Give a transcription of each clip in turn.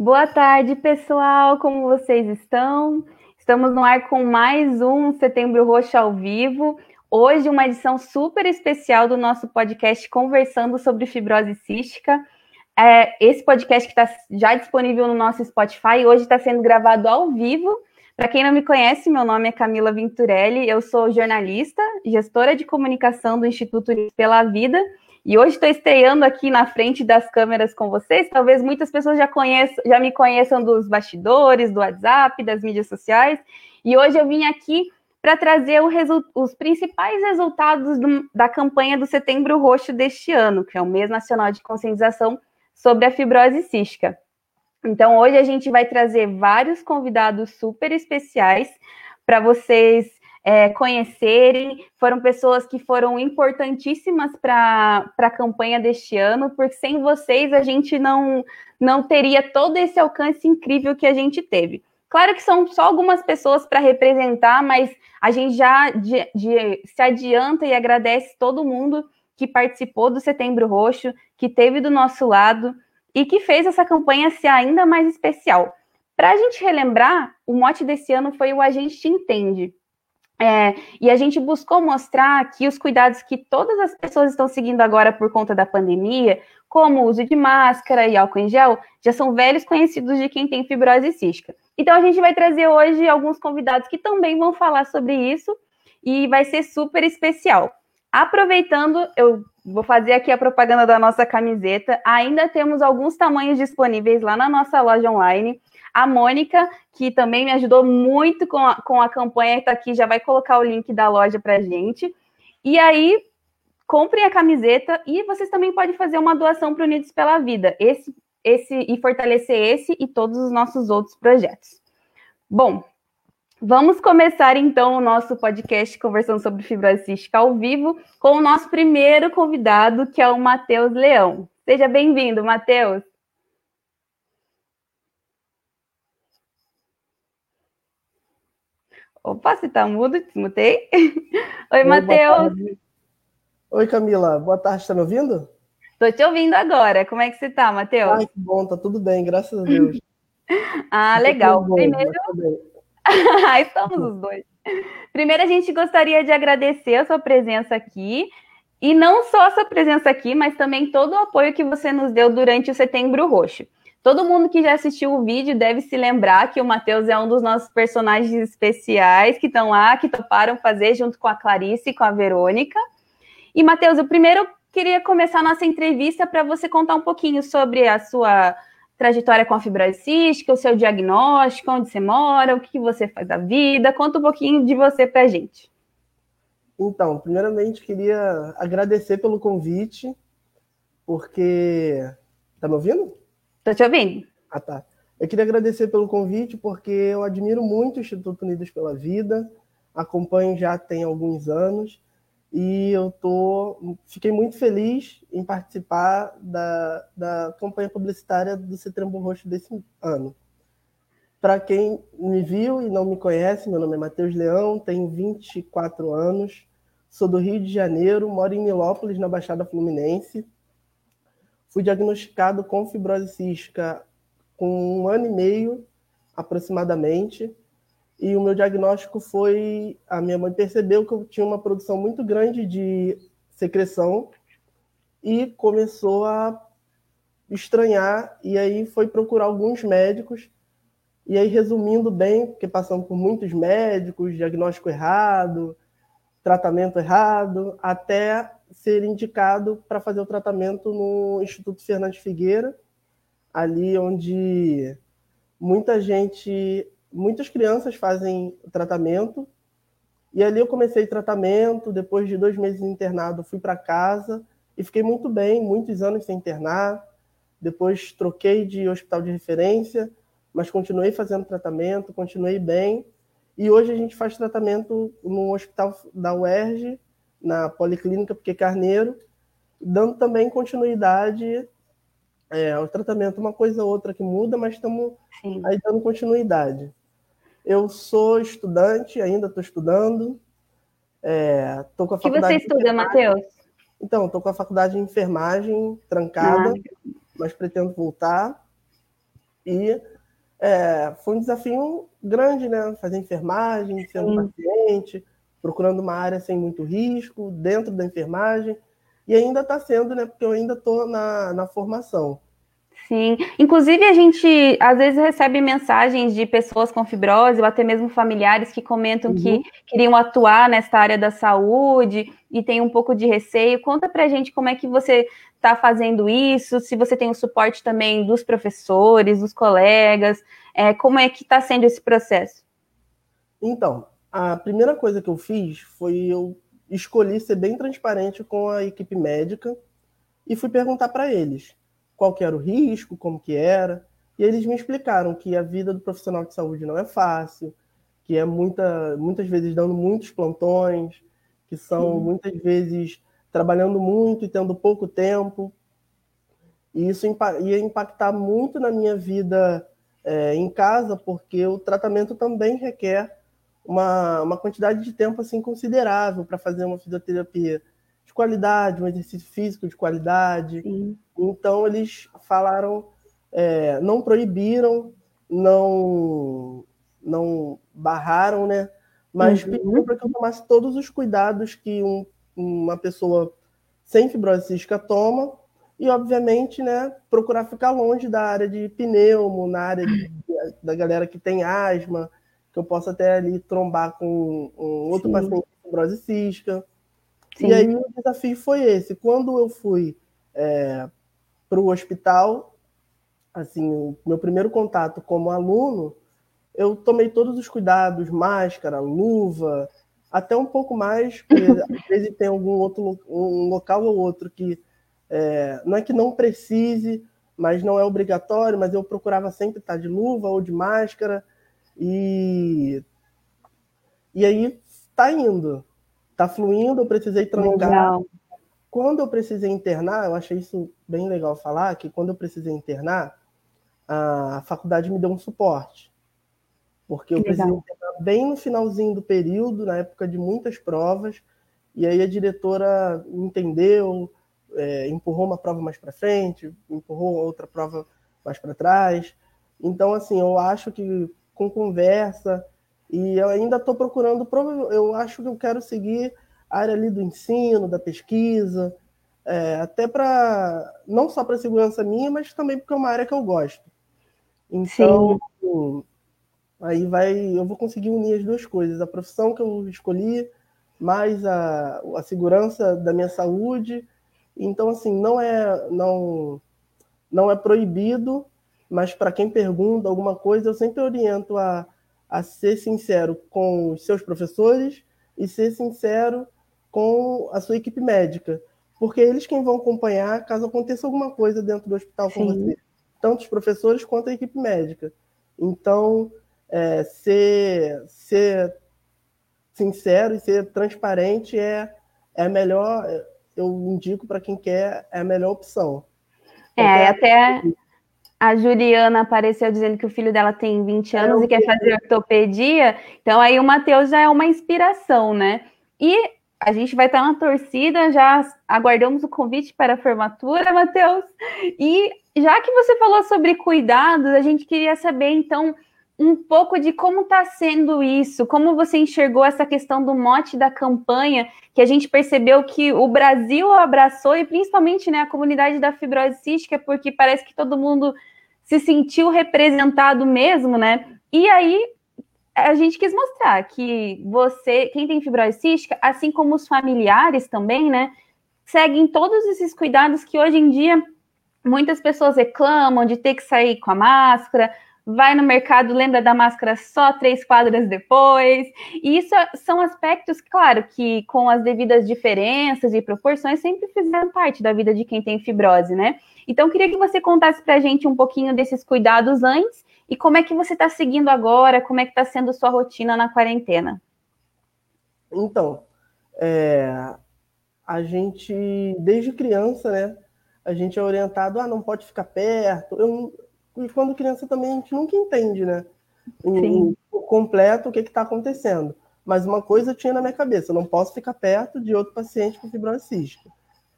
Boa tarde, pessoal. Como vocês estão? Estamos no ar com mais um Setembro Roxo ao vivo. Hoje, uma edição super especial do nosso podcast Conversando sobre Fibrose Cística. É, esse podcast que está já disponível no nosso Spotify, hoje está sendo gravado ao vivo. Para quem não me conhece, meu nome é Camila Venturelli, eu sou jornalista, gestora de comunicação do Instituto Pela Vida, e hoje estou estreando aqui na frente das câmeras com vocês. Talvez muitas pessoas já, conheçam, já me conheçam dos bastidores, do WhatsApp, das mídias sociais, e hoje eu vim aqui para trazer os principais resultados do, da campanha do Setembro Roxo deste ano, que é o mês nacional de conscientização sobre a fibrose cística. Então, hoje a gente vai trazer vários convidados super especiais para vocês é, conhecerem. Foram pessoas que foram importantíssimas para a campanha deste ano, porque sem vocês a gente não, não teria todo esse alcance incrível que a gente teve. Claro que são só algumas pessoas para representar, mas a gente já de, de, se adianta e agradece todo mundo que participou do Setembro Roxo, que teve do nosso lado e que fez essa campanha ser ainda mais especial. Para a gente relembrar, o mote desse ano foi o A Gente Te Entende. É, e a gente buscou mostrar que os cuidados que todas as pessoas estão seguindo agora por conta da pandemia, como o uso de máscara e álcool em gel, já são velhos conhecidos de quem tem fibrose cística. Então a gente vai trazer hoje alguns convidados que também vão falar sobre isso e vai ser super especial. Aproveitando, eu vou fazer aqui a propaganda da nossa camiseta. Ainda temos alguns tamanhos disponíveis lá na nossa loja online. A Mônica, que também me ajudou muito com a, com a campanha, está aqui, já vai colocar o link da loja para gente. E aí, comprem a camiseta e vocês também podem fazer uma doação para Unidos pela Vida. Esse esse e fortalecer esse e todos os nossos outros projetos. Bom, vamos começar então o nosso podcast conversando sobre fibrose cística ao vivo com o nosso primeiro convidado, que é o Matheus Leão. Seja bem-vindo, Matheus. Opa, você tá mudo? Desmutei. Oi, Matheus. Oi, Camila. Boa tarde, está me ouvindo? Tô te ouvindo agora. Como é que você tá, Matheus? Ai, que bom, tá tudo bem, graças a Deus. ah, tá legal. Bom, Primeiro. Estamos os dois. Primeiro, a gente gostaria de agradecer a sua presença aqui. E não só a sua presença aqui, mas também todo o apoio que você nos deu durante o Setembro Roxo. Todo mundo que já assistiu o vídeo deve se lembrar que o Matheus é um dos nossos personagens especiais que estão lá, que toparam fazer junto com a Clarice e com a Verônica. E, Matheus, o primeiro queria começar a nossa entrevista para você contar um pouquinho sobre a sua trajetória com a fibrose o seu diagnóstico, onde você mora, o que você faz da vida. Conta um pouquinho de você para a gente. Então, primeiramente, queria agradecer pelo convite, porque. Tá me ouvindo? Tô te ouvindo. Ah, tá. Eu queria agradecer pelo convite, porque eu admiro muito o Instituto Unidos pela Vida, acompanho já tem alguns anos, e eu tô, fiquei muito feliz em participar da, da campanha publicitária do Setembro Roxo desse ano. Para quem me viu e não me conhece, meu nome é Matheus Leão, tenho 24 anos, sou do Rio de Janeiro, moro em Milópolis, na Baixada Fluminense. Fui diagnosticado com fibrose cística com um ano e meio, aproximadamente, e o meu diagnóstico foi: a minha mãe percebeu que eu tinha uma produção muito grande de secreção e começou a estranhar, e aí foi procurar alguns médicos. E aí, resumindo bem, porque passamos por muitos médicos, diagnóstico errado, tratamento errado, até ser indicado para fazer o tratamento no Instituto Fernandes Figueira, ali onde muita gente muitas crianças fazem tratamento. E ali eu comecei tratamento. Depois de dois meses internado, fui para casa e fiquei muito bem, muitos anos sem internar. Depois troquei de hospital de referência, mas continuei fazendo tratamento, continuei bem. E hoje a gente faz tratamento no hospital da UERJ, na Policlínica Piquet Carneiro, dando também continuidade é, o tratamento, uma coisa ou outra que muda, mas estamos aí dando continuidade. Eu sou estudante, ainda estou estudando. É, tô com a faculdade que você estuda, Matheus? Então, estou com a faculdade de enfermagem trancada, ah. mas pretendo voltar. E é, foi um desafio grande, né? Fazer enfermagem, sendo Sim. paciente, procurando uma área sem muito risco, dentro da enfermagem. E ainda está sendo, né? Porque eu ainda estou na, na formação. Sim, inclusive a gente às vezes recebe mensagens de pessoas com fibrose ou até mesmo familiares que comentam uhum. que queriam atuar nessa área da saúde e tem um pouco de receio. Conta pra gente como é que você está fazendo isso, se você tem o suporte também dos professores, dos colegas, é, como é que está sendo esse processo? Então, a primeira coisa que eu fiz foi eu escolhi ser bem transparente com a equipe médica e fui perguntar para eles qual que era o risco, como que era, e eles me explicaram que a vida do profissional de saúde não é fácil, que é muita, muitas vezes dando muitos plantões, que são uhum. muitas vezes trabalhando muito e tendo pouco tempo. E isso ia impactar muito na minha vida é, em casa, porque o tratamento também requer uma, uma quantidade de tempo assim considerável para fazer uma fisioterapia de qualidade, um exercício físico de qualidade. Sim. Então eles falaram, é, não proibiram, não não barraram, né? Mas uhum. pediram para que eu tomasse todos os cuidados que um, uma pessoa sem fibrose cística toma e, obviamente, né, procurar ficar longe da área de pneumo, na área de, da galera que tem asma, eu possa até ali trombar com um outro Sim. paciente com fibrose cística. Sim. E aí o desafio foi esse. Quando eu fui é, para o hospital, assim, o meu primeiro contato como aluno, eu tomei todos os cuidados, máscara, luva, até um pouco mais, porque às vezes tem algum outro um local ou outro que é, não é que não precise, mas não é obrigatório, mas eu procurava sempre estar de luva ou de máscara e e aí está indo, está fluindo, eu precisei trancar. Legal. Quando eu precisei internar, eu achei isso bem legal falar, que quando eu precisei internar, a faculdade me deu um suporte. Porque eu precisei internar bem no finalzinho do período, na época de muitas provas, e aí a diretora entendeu, é, empurrou uma prova mais para frente, empurrou outra prova mais para trás. Então, assim, eu acho que com conversa, e eu ainda estou procurando, eu acho que eu quero seguir a área ali do ensino, da pesquisa, é, até para, não só para segurança minha, mas também porque é uma área que eu gosto. Então, Sim. aí vai, eu vou conseguir unir as duas coisas, a profissão que eu escolhi, mais a, a segurança da minha saúde. Então, assim, não é, não, não é proibido, mas para quem pergunta alguma coisa, eu sempre oriento a, a ser sincero com os seus professores e ser sincero com a sua equipe médica, porque eles quem vão acompanhar caso aconteça alguma coisa dentro do hospital com Sim. você, tanto os professores quanto a equipe médica. Então, é, ser, ser sincero e ser transparente é, é a melhor, eu indico para quem quer, é a melhor opção. É, até a Juliana apareceu dizendo que o filho dela tem 20 é, anos é, e quer fazer ortopedia, então aí o Matheus já é uma inspiração, né? E a gente vai estar na torcida, já aguardamos o convite para a formatura, Matheus. E já que você falou sobre cuidados, a gente queria saber, então, um pouco de como está sendo isso, como você enxergou essa questão do mote da campanha, que a gente percebeu que o Brasil abraçou, e principalmente né, a comunidade da fibrose cística, porque parece que todo mundo se sentiu representado mesmo, né? E aí a gente quis mostrar que você, quem tem fibrose cística, assim como os familiares também, né, seguem todos esses cuidados que hoje em dia muitas pessoas reclamam de ter que sair com a máscara, vai no mercado, lembra da máscara só três quadras depois. E isso são aspectos, claro, que com as devidas diferenças e proporções sempre fizeram parte da vida de quem tem fibrose, né? Então, queria que você contasse para a gente um pouquinho desses cuidados antes e como é que você está seguindo agora, como é que está sendo sua rotina na quarentena. Então, é, a gente, desde criança, né, a gente é orientado, ah, não pode ficar perto. Eu, e quando criança também a gente nunca entende, né? Em, o completo o que está acontecendo. Mas uma coisa eu tinha na minha cabeça: eu não posso ficar perto de outro paciente com fibrose cística.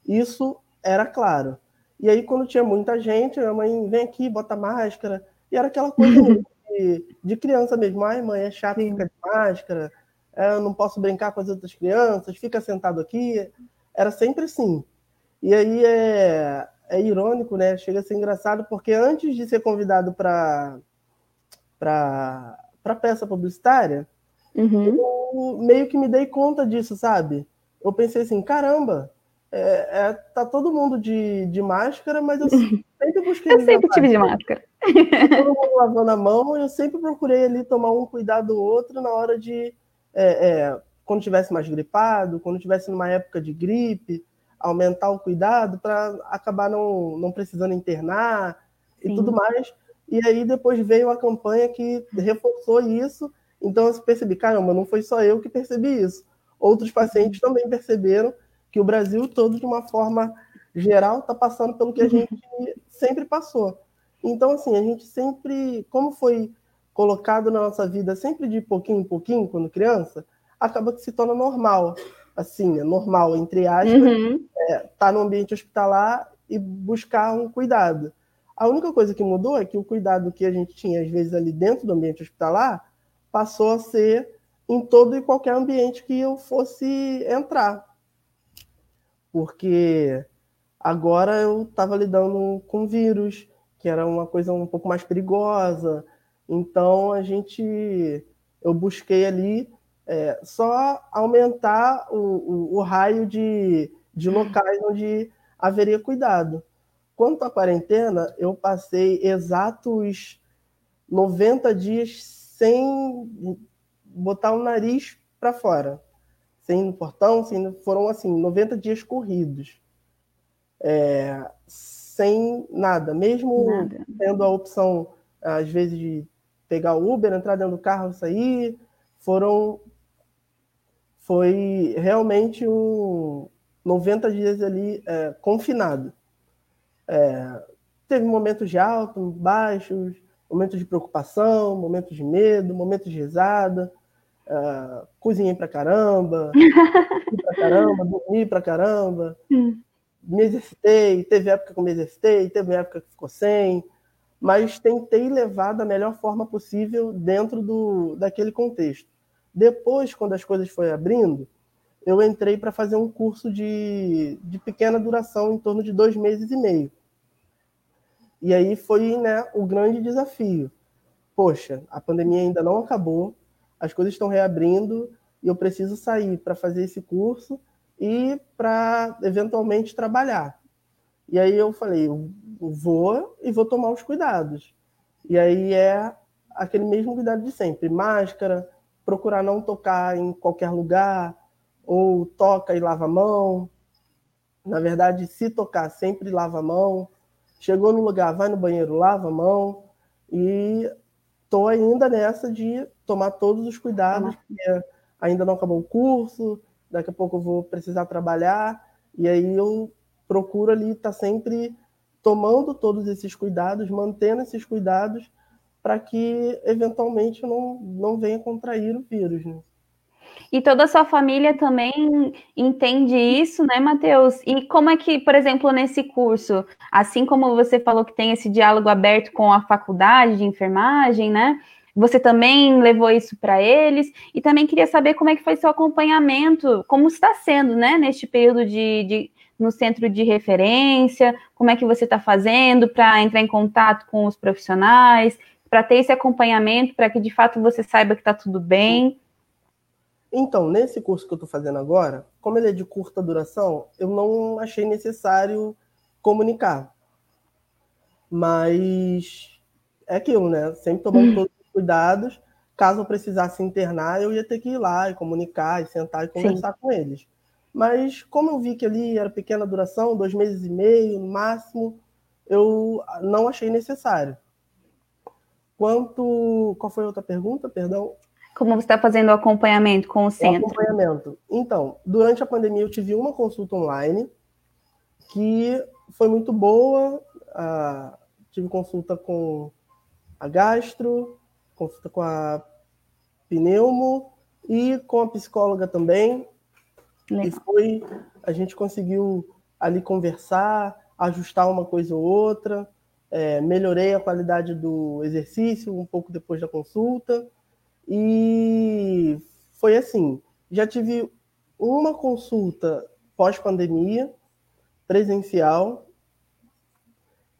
Isso era claro. E aí, quando tinha muita gente, minha mãe vem aqui, bota máscara, E era aquela coisa de, de, criança mesmo. Ai, mãe, é chato Sim. ficar de máscara, é, eu não posso brincar com as outras crianças, fica sentado aqui. Era sempre assim. E aí é, é irônico, né? Chega a ser engraçado, porque antes de ser convidado para para peça publicitária, uhum. eu meio que me dei conta disso, sabe? Eu pensei assim, caramba, é, é, tá todo mundo de, de máscara, mas eu sempre busquei. eu sempre tive de máscara. todo mundo lavando a mão, eu sempre procurei ali tomar um cuidado do outro na hora de. É, é, quando tivesse mais gripado, quando tivesse numa época de gripe, aumentar o cuidado para acabar não, não precisando internar Sim. e tudo mais. E aí depois veio a campanha que reforçou isso. Então eu percebi, caramba, não foi só eu que percebi isso. Outros pacientes também perceberam que o Brasil todo, de uma forma geral, está passando pelo que a gente sempre passou. Então, assim, a gente sempre, como foi colocado na nossa vida sempre de pouquinho em pouquinho, quando criança, acaba que se torna normal. Assim, é normal, entre aspas, uhum. É, tá no ambiente hospitalar e buscar um cuidado. A única coisa que mudou é que o cuidado que a gente tinha, às vezes, ali dentro do ambiente hospitalar, passou a ser em todo e qualquer ambiente que eu fosse entrar. Porque agora eu estava lidando com vírus, que era uma coisa um pouco mais perigosa. Então a gente, eu busquei ali é, só aumentar o, o, o raio de, de locais onde haveria cuidado. Quanto à quarentena, eu passei exatos 90 dias sem botar o nariz para fora. Sem no portão, sem, foram assim, 90 dias corridos. É, sem nada. Mesmo nada. tendo a opção, às vezes, de pegar o Uber, entrar dentro do carro e sair, foram. Foi realmente um 90 dias ali é, confinado. É, teve momentos de alto, baixos, momentos de preocupação, momentos de medo, momentos de risada. Uh, cozinhei pra caramba, pra caramba, dormi pra caramba, hum. me exercitei, teve época que eu me exercitei, teve época que ficou sem, mas tentei levar da melhor forma possível dentro do, daquele contexto. Depois, quando as coisas foram abrindo, eu entrei para fazer um curso de, de pequena duração, em torno de dois meses e meio. E aí foi né, o grande desafio. Poxa, a pandemia ainda não acabou, as coisas estão reabrindo e eu preciso sair para fazer esse curso e para eventualmente trabalhar. E aí eu falei, eu vou e vou tomar os cuidados. E aí é aquele mesmo cuidado de sempre, máscara, procurar não tocar em qualquer lugar, ou toca e lava a mão. Na verdade, se tocar, sempre lava a mão. Chegou no lugar, vai no banheiro, lava a mão. E estou ainda nessa de tomar todos os cuidados, porque ainda não acabou o curso, daqui a pouco eu vou precisar trabalhar, e aí eu procuro ali estar tá sempre tomando todos esses cuidados, mantendo esses cuidados, para que eventualmente eu não, não venha contrair o vírus. Né? E toda a sua família também entende isso, né, Matheus? E como é que, por exemplo, nesse curso, assim como você falou que tem esse diálogo aberto com a faculdade de enfermagem, né? Você também levou isso para eles e também queria saber como é que foi seu acompanhamento, como está sendo, né, neste período de, de no centro de referência, como é que você está fazendo para entrar em contato com os profissionais, para ter esse acompanhamento, para que de fato você saiba que está tudo bem. Então, nesse curso que eu estou fazendo agora, como ele é de curta duração, eu não achei necessário comunicar. Mas é aquilo, né? Sempre tomando todos os cuidados. Caso eu precisasse internar, eu ia ter que ir lá e comunicar, e sentar e conversar Sim. com eles. Mas como eu vi que ali era pequena duração, dois meses e meio no máximo, eu não achei necessário. Quanto. Qual foi a outra pergunta? Perdão. Como você está fazendo o acompanhamento com o centro? O acompanhamento. Então, durante a pandemia eu tive uma consulta online que foi muito boa. Ah, tive consulta com a gastro, consulta com a pneumo e com a psicóloga também. Legal. E foi, a gente conseguiu ali conversar, ajustar uma coisa ou outra. é, melhorei a qualidade do exercício um pouco depois da consulta. E foi assim: já tive uma consulta pós-pandemia, presencial,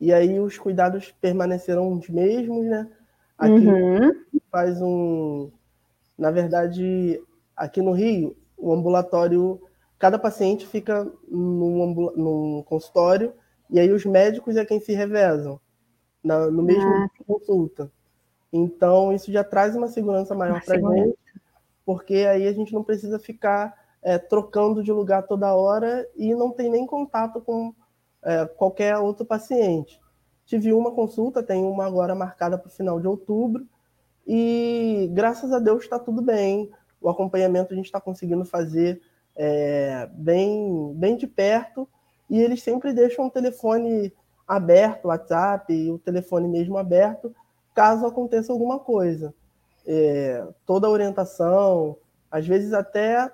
e aí os cuidados permaneceram os mesmos, né? Aqui uhum. faz um. Na verdade, aqui no Rio, o ambulatório, cada paciente fica num, num consultório, e aí os médicos é quem se revezam na, no mesmo ah. consulta. Então, isso já traz uma segurança maior para a gente, porque aí a gente não precisa ficar é, trocando de lugar toda hora e não tem nem contato com é, qualquer outro paciente. Tive uma consulta, tenho uma agora marcada para o final de outubro, e graças a Deus está tudo bem. O acompanhamento a gente está conseguindo fazer é, bem, bem de perto, e eles sempre deixam o telefone aberto, o WhatsApp, e o telefone mesmo aberto, caso aconteça alguma coisa. É, toda a orientação, às vezes até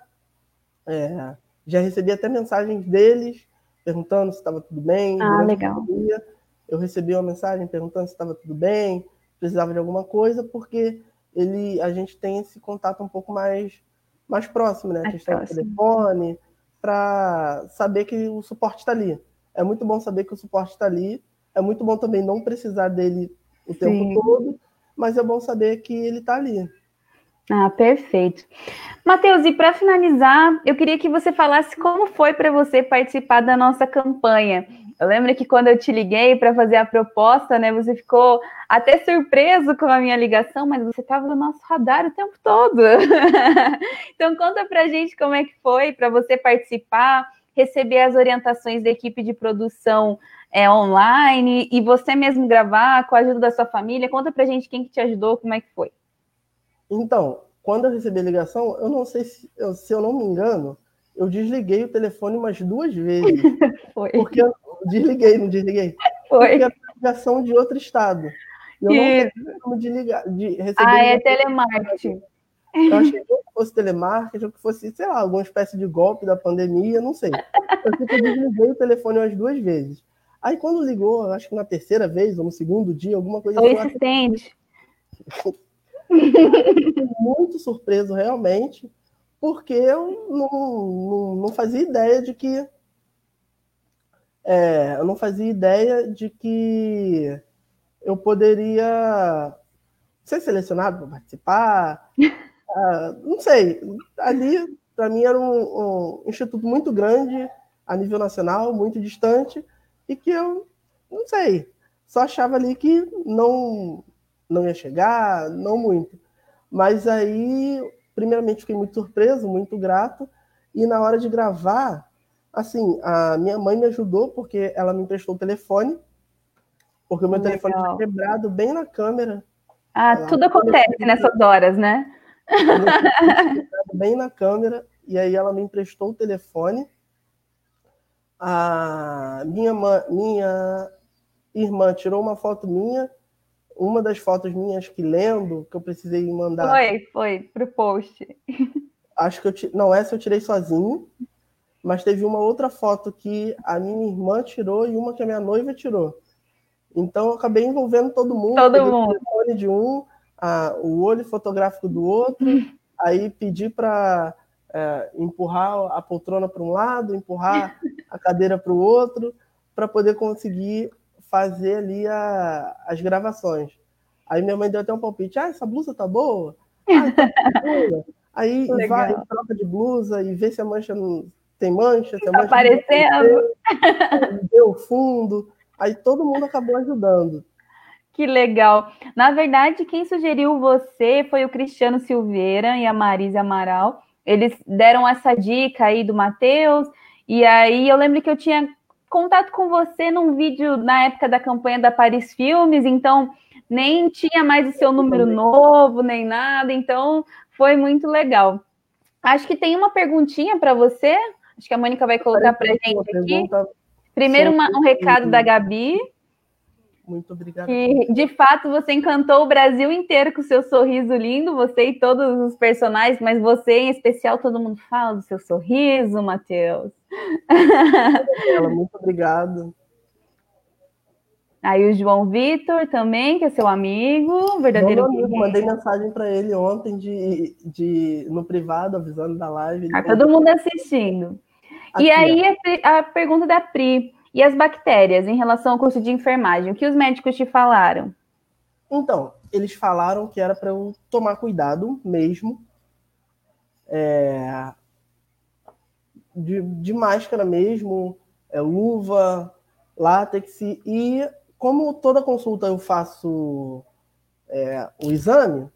é, já recebi até mensagens deles perguntando se estava tudo bem. Ah, legal. Dia, eu recebi uma mensagem perguntando se estava tudo bem, precisava de alguma coisa, porque ele, a gente tem esse contato um pouco mais, mais próximo, né? a questão do telefone, para saber que o suporte está ali. É muito bom saber que o suporte está ali. É muito bom também não precisar dele o tempo Sim. todo, mas é bom saber que ele está ali. Ah, perfeito. Matheus, e para finalizar, eu queria que você falasse como foi para você participar da nossa campanha. Eu lembro que quando eu te liguei para fazer a proposta, né, você ficou até surpreso com a minha ligação, mas você estava no nosso radar o tempo todo. então conta para a gente como é que foi para você participar, receber as orientações da equipe de produção é, online e você mesmo gravar com a ajuda da sua família. Conta para a gente quem que te ajudou, como é que foi. Então, quando eu recebi a ligação, eu não sei se eu, se eu não me engano, eu desliguei o telefone umas duas vezes. Foi. Porque eu desliguei, não desliguei. Foi. Porque a ligação de outro estado. Eu não tenho como desligar, de receber. Ah, é telemarketing. Eu achei que fosse telemarketing, ou que fosse, sei lá, alguma espécie de golpe da pandemia, não sei. Eu desliguei o telefone umas duas vezes. Aí quando ligou, acho que na terceira vez, ou no segundo dia, alguma coisa assim. assistente. muito surpreso realmente, porque eu não, não, não fazia ideia de que é, eu não fazia ideia de que eu poderia ser selecionado para participar. uh, não sei. Ali, para mim, era um, um, instituto muito grande, a nível nacional, muito distante, e que eu, não sei, só achava ali que não, não ia chegar, não muito. Mas aí, primeiramente, fiquei muito surpreso, muito grato. E na hora de gravar, assim, a minha mãe me ajudou porque ela me emprestou o telefone, porque o meu Legal. telefone foi quebrado bem na câmera. Ah, ela, tudo acontece nessas horas, né? bem na câmera, e aí ela me emprestou o telefone. A minha, minha irmã tirou uma foto minha uma das fotos minhas que lendo, que eu precisei mandar. Foi, foi, pro post. Acho que eu não essa eu tirei sozinho, mas teve uma outra foto que a minha irmã tirou e uma que a minha noiva tirou. Então eu acabei envolvendo todo mundo. Todo mundo. O olho de um, a, o olho fotográfico do outro, aí pedi para é, empurrar a poltrona para um lado, empurrar a cadeira para o outro, para poder conseguir fazer ali a, as gravações. Aí minha mãe deu até um palpite, ah, essa blusa tá boa? Ah, tá boa. Aí Legal. vai, troca de blusa e vê se a mancha não tem mancha, se a tá mancha aparecendo. Deu fundo. Aí todo mundo acabou ajudando. Que legal. Na verdade, quem sugeriu você foi o Cristiano Silveira e a Marisa Amaral. Eles deram essa dica aí do Matheus. E aí eu lembro que eu tinha contato com você num vídeo na época da campanha da Paris Filmes, então nem tinha mais o seu número novo, nem nada, então foi muito legal. Acho que tem uma perguntinha para você, acho que a Mônica vai colocar para a gente aqui. Primeiro, uma, um recado da Gabi. Muito obrigada. Que, de fato, você encantou o Brasil inteiro com o seu sorriso lindo, você e todos os personagens, mas você em especial, todo mundo fala do seu sorriso, Matheus. Muito obrigado. Aí o João Vitor também, que é seu amigo, verdadeiro Meu amigo, mandei mensagem para ele ontem de, de, no privado, avisando da live. Tá todo mundo assistindo. Aqui, e aí a, a pergunta da Pri, e as bactérias em relação ao curso de enfermagem? O que os médicos te falaram? Então, eles falaram que era para eu tomar cuidado mesmo. É, de, de máscara mesmo, é, luva, látex. E como toda consulta eu faço é, o exame,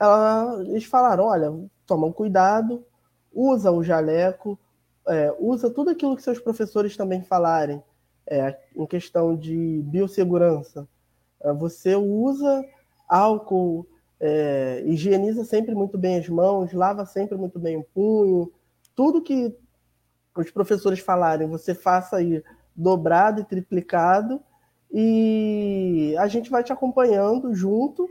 ela, eles falaram: olha, toma cuidado, usa o jaleco, é, usa tudo aquilo que seus professores também falarem é, em questão de biossegurança. É, você usa álcool, é, higieniza sempre muito bem as mãos, lava sempre muito bem o punho, tudo que os professores falarem, você faça aí dobrado e triplicado, e a gente vai te acompanhando junto,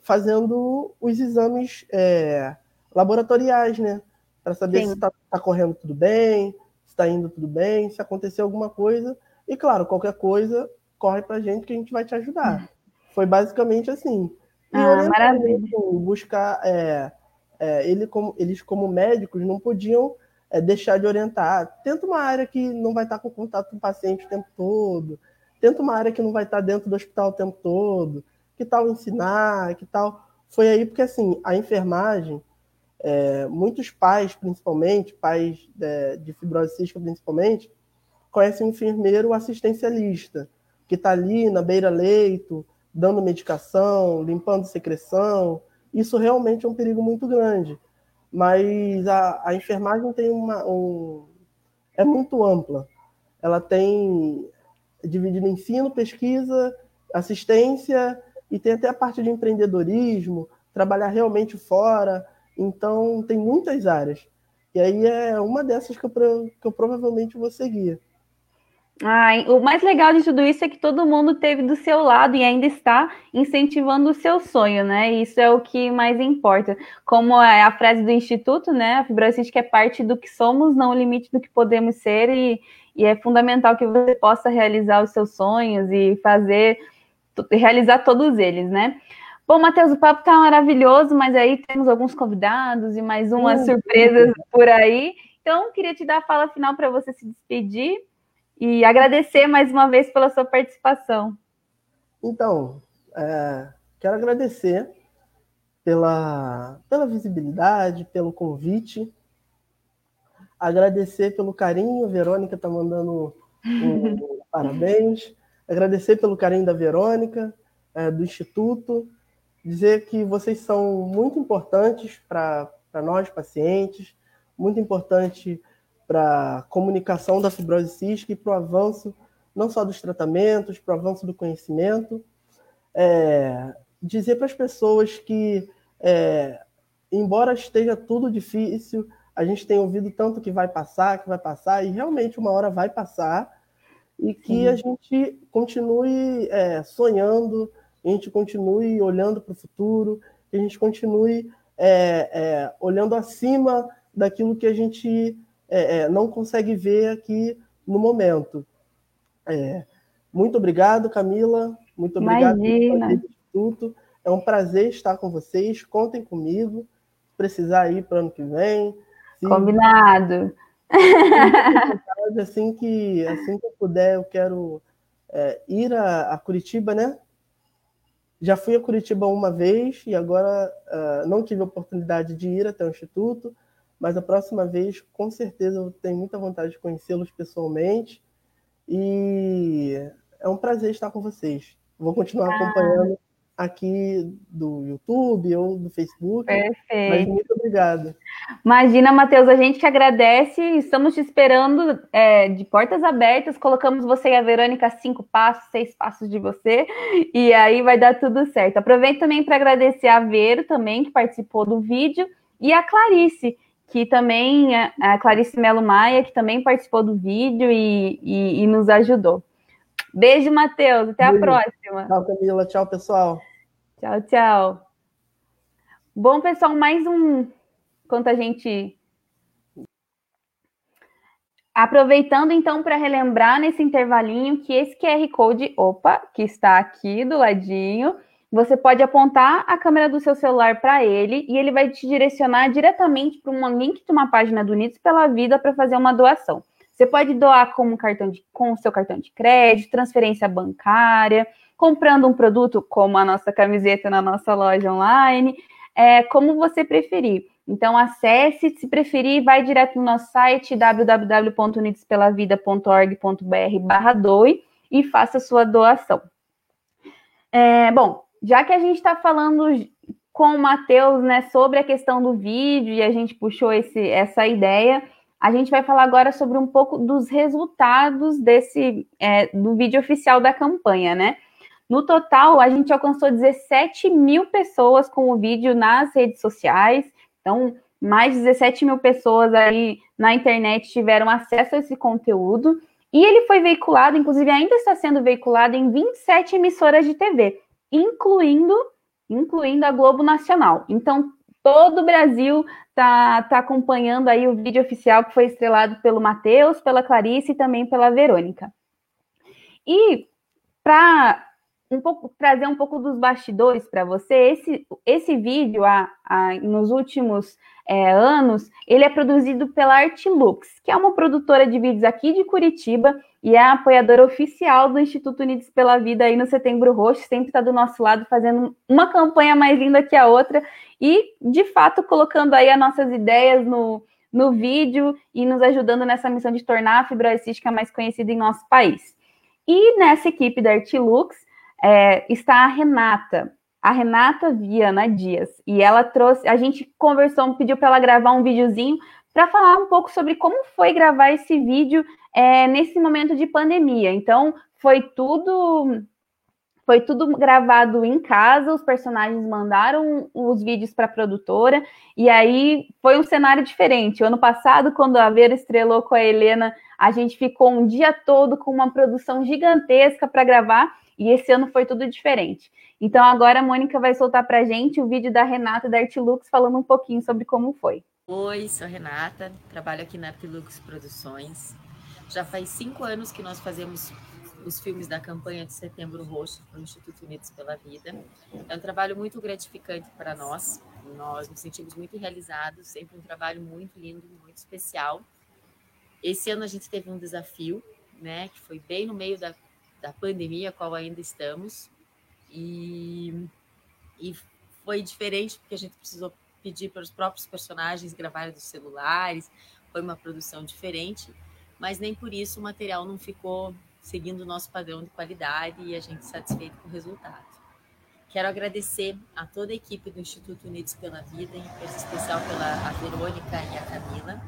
fazendo os exames é, laboratoriais, né? Para saber Sim. se está tá correndo tudo bem, se está indo tudo bem, se acontecer alguma coisa. E claro, qualquer coisa, corre para a gente que a gente vai te ajudar. Foi basicamente assim. E ah, maravilha. Buscar. É, é, ele como, eles, como médicos, não podiam é, deixar de orientar. Tenta uma área que não vai estar com contato com o paciente o tempo todo. Tenta uma área que não vai estar dentro do hospital o tempo todo. Que tal ensinar? Que tal. Foi aí porque, assim, a enfermagem, é, muitos pais, principalmente, pais de, de fibrose cística, principalmente, conhecem um enfermeiro assistencialista, que está ali na beira-leito, dando medicação, limpando secreção. Isso realmente é um perigo muito grande mas a, a enfermagem tem uma um, é muito ampla. Ela tem dividido ensino, pesquisa, assistência e tem até a parte de empreendedorismo, trabalhar realmente fora. Então tem muitas áreas. E aí é uma dessas que eu, que eu provavelmente vou seguir. Ah, o mais legal de tudo isso é que todo mundo teve do seu lado e ainda está incentivando o seu sonho, né? Isso é o que mais importa. Como é a frase do Instituto, né? A fibrocística é parte do que somos, não o limite do que podemos ser, e, e é fundamental que você possa realizar os seus sonhos e fazer, realizar todos eles, né? Bom, Matheus, o papo tá maravilhoso, mas aí temos alguns convidados e mais umas surpresas por aí. Então, queria te dar a fala final para você se despedir e agradecer mais uma vez pela sua participação. Então, é, quero agradecer pela, pela visibilidade, pelo convite, agradecer pelo carinho, a Verônica está mandando um, parabéns, agradecer pelo carinho da Verônica, é, do Instituto, dizer que vocês são muito importantes para nós, pacientes, muito importante para a comunicação da fibrose cística e para o avanço não só dos tratamentos, para o avanço do conhecimento. É, dizer para as pessoas que, é, embora esteja tudo difícil, a gente tem ouvido tanto que vai passar, que vai passar, e realmente uma hora vai passar, e que Sim. a gente continue é, sonhando, a gente continue olhando para o futuro, que a gente continue é, é, olhando acima daquilo que a gente é, é, não consegue ver aqui no momento. É, muito obrigado, Camila. Muito obrigado Imagina. pelo Instituto. É um prazer estar com vocês. Contem comigo. Se precisar ir para o ano que vem. Se... Combinado. Assim que, assim que eu puder, eu quero é, ir a, a, Curitiba, né? Já fui a Curitiba uma vez e agora uh, não tive a oportunidade de ir até o Instituto, mas a próxima vez, com certeza, eu tenho muita vontade de conhecê-los pessoalmente. E é um prazer estar com vocês. Vou continuar ah. acompanhando aqui do YouTube ou do Facebook. Perfeito. Mas muito obrigado. Imagina, Matheus, a gente que agradece. Estamos te esperando é, de portas abertas. Colocamos você e a Verônica cinco passos, seis passos de você. E aí vai dar tudo certo. Aproveito também para agradecer a Vero também, que participou do vídeo, e a Clarice, que também, a Clarice Melo Maia, que também participou do vídeo e, e, e nos ajudou. Beijo, Matheus. Até Beijo. a próxima. Tchau, Camila. Tchau, pessoal. Tchau, tchau. Bom, pessoal, mais um. Enquanto a gente Aproveitando então para relembrar nesse intervalinho que esse QR Code, opa, que está aqui do ladinho, você pode apontar a câmera do seu celular para ele e ele vai te direcionar diretamente para um link de uma página do Unidos pela Vida para fazer uma doação. Você pode doar com, um cartão de, com o seu cartão de crédito, transferência bancária, comprando um produto como a nossa camiseta na nossa loja online, é, como você preferir. Então, acesse, se preferir, vai direto no nosso site www.unidospelavida.org.br barra doe e faça sua doação. É, bom, já que a gente está falando com o Matheus né, sobre a questão do vídeo e a gente puxou esse, essa ideia, a gente vai falar agora sobre um pouco dos resultados desse é, do vídeo oficial da campanha, né? No total, a gente alcançou 17 mil pessoas com o vídeo nas redes sociais. Então, mais de 17 mil pessoas aí na internet tiveram acesso a esse conteúdo. E ele foi veiculado, inclusive ainda está sendo veiculado em 27 emissoras de TV incluindo, incluindo a Globo Nacional. Então, todo o Brasil está tá acompanhando aí o vídeo oficial que foi estrelado pelo Matheus, pela Clarice e também pela Verônica. E para um pouco, trazer um pouco dos bastidores para você, esse, esse vídeo, a, a, nos últimos é, anos, ele é produzido pela Artlux, que é uma produtora de vídeos aqui de Curitiba e é apoiadora oficial do Instituto Unidos pela Vida aí no Setembro Roxo, sempre está do nosso lado fazendo uma campanha mais linda que a outra e, de fato, colocando aí as nossas ideias no, no vídeo e nos ajudando nessa missão de tornar a fibrose cística mais conhecida em nosso país. E nessa equipe da Artilux é, está a Renata, a Renata Viana Dias, e ela trouxe, a gente conversou, pediu para ela gravar um videozinho para falar um pouco sobre como foi gravar esse vídeo é, nesse momento de pandemia. Então, foi tudo foi tudo gravado em casa, os personagens mandaram os vídeos para a produtora, e aí foi um cenário diferente. O ano passado, quando a Vera estrelou com a Helena, a gente ficou um dia todo com uma produção gigantesca para gravar, e esse ano foi tudo diferente. Então agora a Mônica vai soltar para gente o vídeo da Renata da Artlux falando um pouquinho sobre como foi. Oi, sou Renata, trabalho aqui na Artlux Produções. Já faz cinco anos que nós fazemos os filmes da campanha de Setembro Roxo para o Instituto Unidos pela Vida. É um trabalho muito gratificante para nós. Nós nos sentimos muito realizados, sempre um trabalho muito lindo, muito especial. Esse ano a gente teve um desafio, né, que foi bem no meio da, da pandemia, a qual ainda estamos, e, e foi diferente porque a gente precisou pedir para os próprios personagens gravarem dos celulares, foi uma produção diferente mas nem por isso o material não ficou seguindo o nosso padrão de qualidade e a gente satisfeito com o resultado. Quero agradecer a toda a equipe do Instituto Unidos pela Vida, em especial pela a Verônica e a Camila,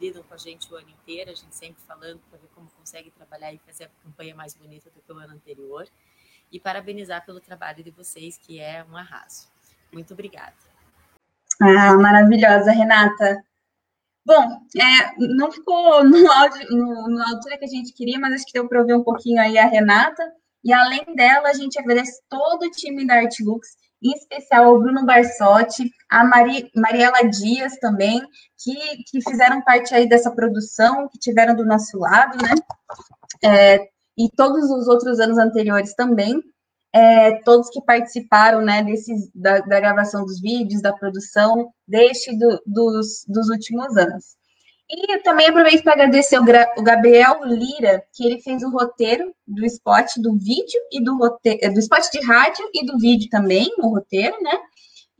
lidam com a gente o ano inteiro, a gente sempre falando para ver como consegue trabalhar e fazer a campanha mais bonita do que o ano anterior. E parabenizar pelo trabalho de vocês, que é um arraso. Muito obrigada. Ah, maravilhosa, Renata. Bom, é, não ficou no áudio, no, na altura que a gente queria, mas acho que deu para ouvir um pouquinho aí a Renata. E além dela, a gente agradece todo o time da Artlux, em especial ao Bruno Barsotti, a Mari, Mariela Dias também, que, que fizeram parte aí dessa produção, que tiveram do nosso lado, né? É, e todos os outros anos anteriores também é, todos que participaram né, desses, da, da, gravação dos vídeos, da produção, desde do, dos, dos últimos anos. E também aproveito para agradecer o, o, Gabriel Lira, que ele fez o roteiro do spot do vídeo e do roteiro, do spot de rádio e do vídeo também, no roteiro, né?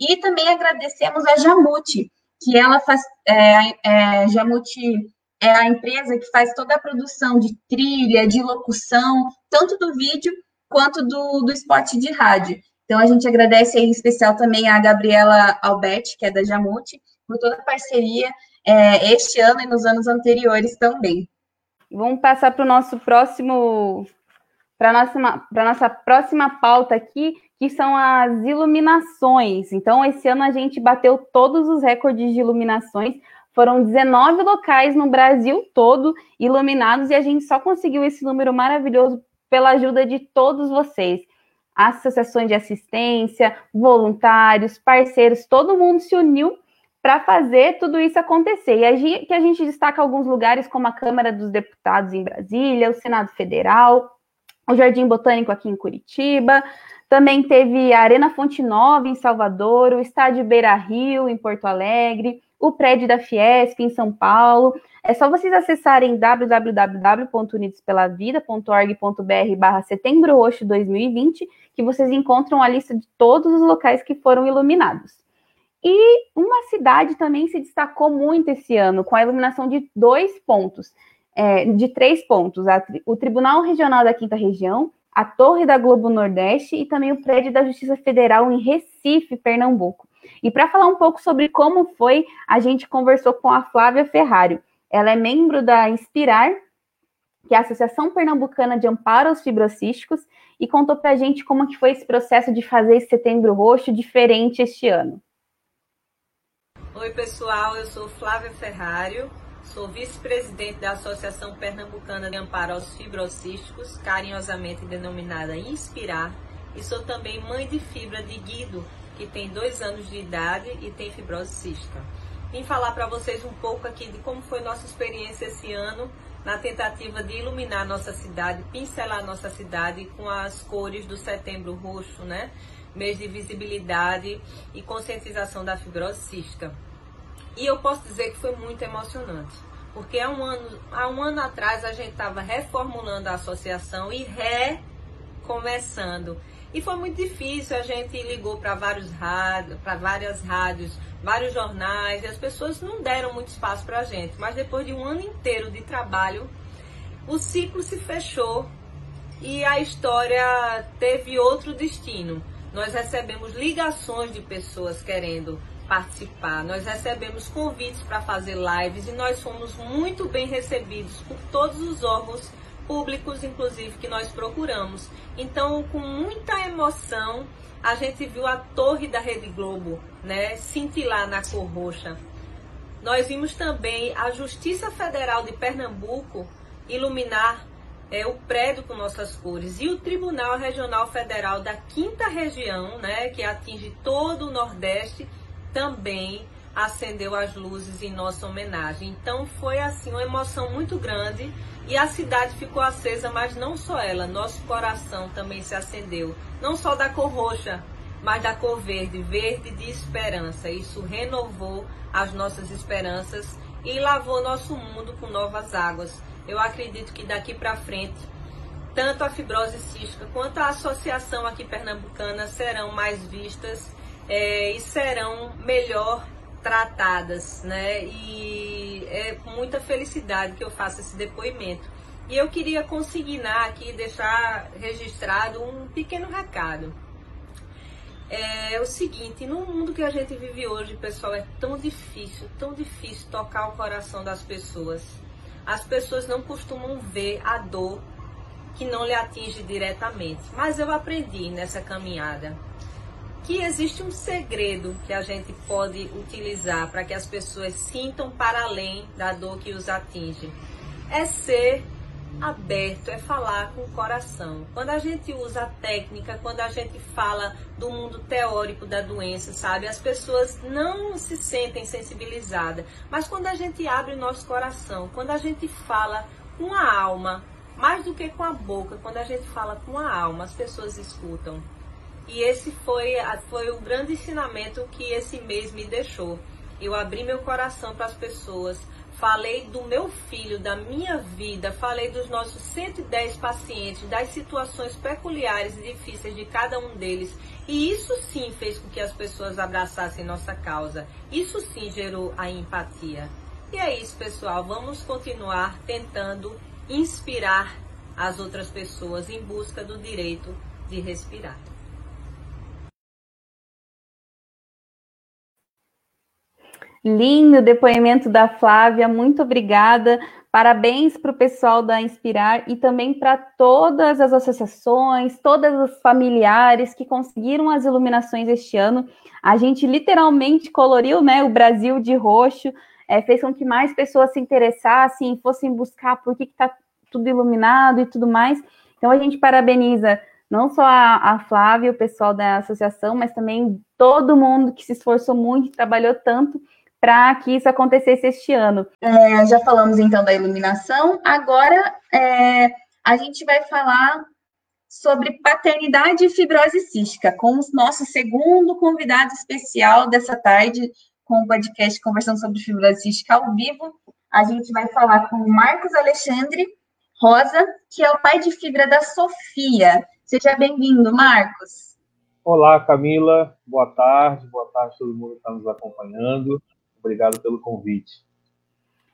E também agradecemos a Jamute, que ela faz. É, é, Jamute é a empresa que faz toda a produção de trilha, de locução, tanto do vídeo quanto do, do spot de rádio. Então, a gente agradece em especial também a Gabriela Alberti, que é da Jamute, por toda a parceria é, este ano e nos anos anteriores também. Vamos passar para o nosso próximo, para nossa, nossa próxima pauta aqui, que são as iluminações. Então, esse ano a gente bateu todos os recordes de iluminações. Foram 19 locais no Brasil todo iluminados e a gente só conseguiu esse número maravilhoso pela ajuda de todos vocês. Associações de assistência, voluntários, parceiros, todo mundo se uniu para fazer tudo isso acontecer. E que a gente destaca alguns lugares como a Câmara dos Deputados em Brasília, o Senado Federal, o Jardim Botânico aqui em Curitiba, também teve a Arena Fonte Nova em Salvador, o Estádio Beira Rio em Porto Alegre, o prédio da Fiesp em São Paulo. É só vocês acessarem www.unidospelavida.org.br barra setembro roxo 2020 que vocês encontram a lista de todos os locais que foram iluminados. E uma cidade também se destacou muito esse ano, com a iluminação de dois pontos, é, de três pontos: a, o Tribunal Regional da Quinta Região, a Torre da Globo Nordeste e também o prédio da Justiça Federal em Recife, Pernambuco. E para falar um pouco sobre como foi, a gente conversou com a Flávia Ferrário. Ela é membro da Inspirar, que é a Associação Pernambucana de Amparo aos Fibrocísticos, e contou para a gente como que foi esse processo de fazer esse Setembro Roxo diferente este ano. Oi, pessoal, eu sou Flávia Ferrário, sou vice-presidente da Associação Pernambucana de Amparo aos Fibrocísticos, carinhosamente denominada Inspirar, e sou também mãe de fibra de Guido, que tem dois anos de idade e tem fibrose cística. Vim falar para vocês um pouco aqui de como foi nossa experiência esse ano na tentativa de iluminar nossa cidade, pincelar nossa cidade com as cores do Setembro Roxo, né? Mês de visibilidade e conscientização da fibrose cística. E eu posso dizer que foi muito emocionante, porque há um ano, há um ano atrás a gente estava reformulando a associação e recomeçando. E foi muito difícil, a gente ligou para vários rádios, para várias rádios, vários jornais, e as pessoas não deram muito espaço para a gente. Mas depois de um ano inteiro de trabalho, o ciclo se fechou e a história teve outro destino. Nós recebemos ligações de pessoas querendo participar. Nós recebemos convites para fazer lives e nós fomos muito bem recebidos por todos os órgãos públicos, inclusive, que nós procuramos. Então, com muita emoção, a gente viu a torre da Rede Globo, né, cintilar na cor roxa. Nós vimos também a Justiça Federal de Pernambuco iluminar é, o prédio com nossas cores e o Tribunal Regional Federal da Quinta Região, né, que atinge todo o Nordeste, também acendeu as luzes em nossa homenagem. Então foi assim uma emoção muito grande e a cidade ficou acesa, mas não só ela, nosso coração também se acendeu, não só da cor roxa, mas da cor verde, verde de esperança. Isso renovou as nossas esperanças e lavou nosso mundo com novas águas. Eu acredito que daqui para frente tanto a fibrose cística quanto a associação aqui pernambucana serão mais vistas é, e serão melhor tratadas, né? E é com muita felicidade que eu faço esse depoimento. E eu queria consignar aqui, deixar registrado um pequeno recado. É o seguinte, no mundo que a gente vive hoje, pessoal, é tão difícil, tão difícil tocar o coração das pessoas. As pessoas não costumam ver a dor que não lhe atinge diretamente. Mas eu aprendi nessa caminhada que existe um segredo que a gente pode utilizar para que as pessoas sintam para além da dor que os atinge. É ser aberto, é falar com o coração. Quando a gente usa a técnica, quando a gente fala do mundo teórico da doença, sabe? As pessoas não se sentem sensibilizadas. Mas quando a gente abre o nosso coração, quando a gente fala com a alma, mais do que com a boca, quando a gente fala com a alma, as pessoas escutam. E esse foi, foi o grande ensinamento que esse mês me deixou. Eu abri meu coração para as pessoas, falei do meu filho, da minha vida, falei dos nossos 110 pacientes, das situações peculiares e difíceis de cada um deles. E isso sim fez com que as pessoas abraçassem nossa causa. Isso sim gerou a empatia. E é isso, pessoal. Vamos continuar tentando inspirar as outras pessoas em busca do direito de respirar. Lindo depoimento da Flávia, muito obrigada. Parabéns para o pessoal da Inspirar e também para todas as associações, todas os familiares que conseguiram as iluminações este ano. A gente literalmente coloriu né, o Brasil de roxo, é, fez com que mais pessoas se interessassem, fossem buscar por que está tudo iluminado e tudo mais. Então a gente parabeniza não só a, a Flávia, o pessoal da associação, mas também todo mundo que se esforçou muito trabalhou tanto para que isso acontecesse este ano. É, já falamos então da iluminação, agora é, a gente vai falar sobre paternidade e fibrose cística, com o nosso segundo convidado especial dessa tarde, com o podcast Conversando sobre Fibrose Cística ao vivo. A gente vai falar com o Marcos Alexandre Rosa, que é o pai de fibra da Sofia. Seja bem-vindo, Marcos. Olá, Camila. Boa tarde. Boa tarde a todo mundo que está nos acompanhando. Obrigado pelo convite.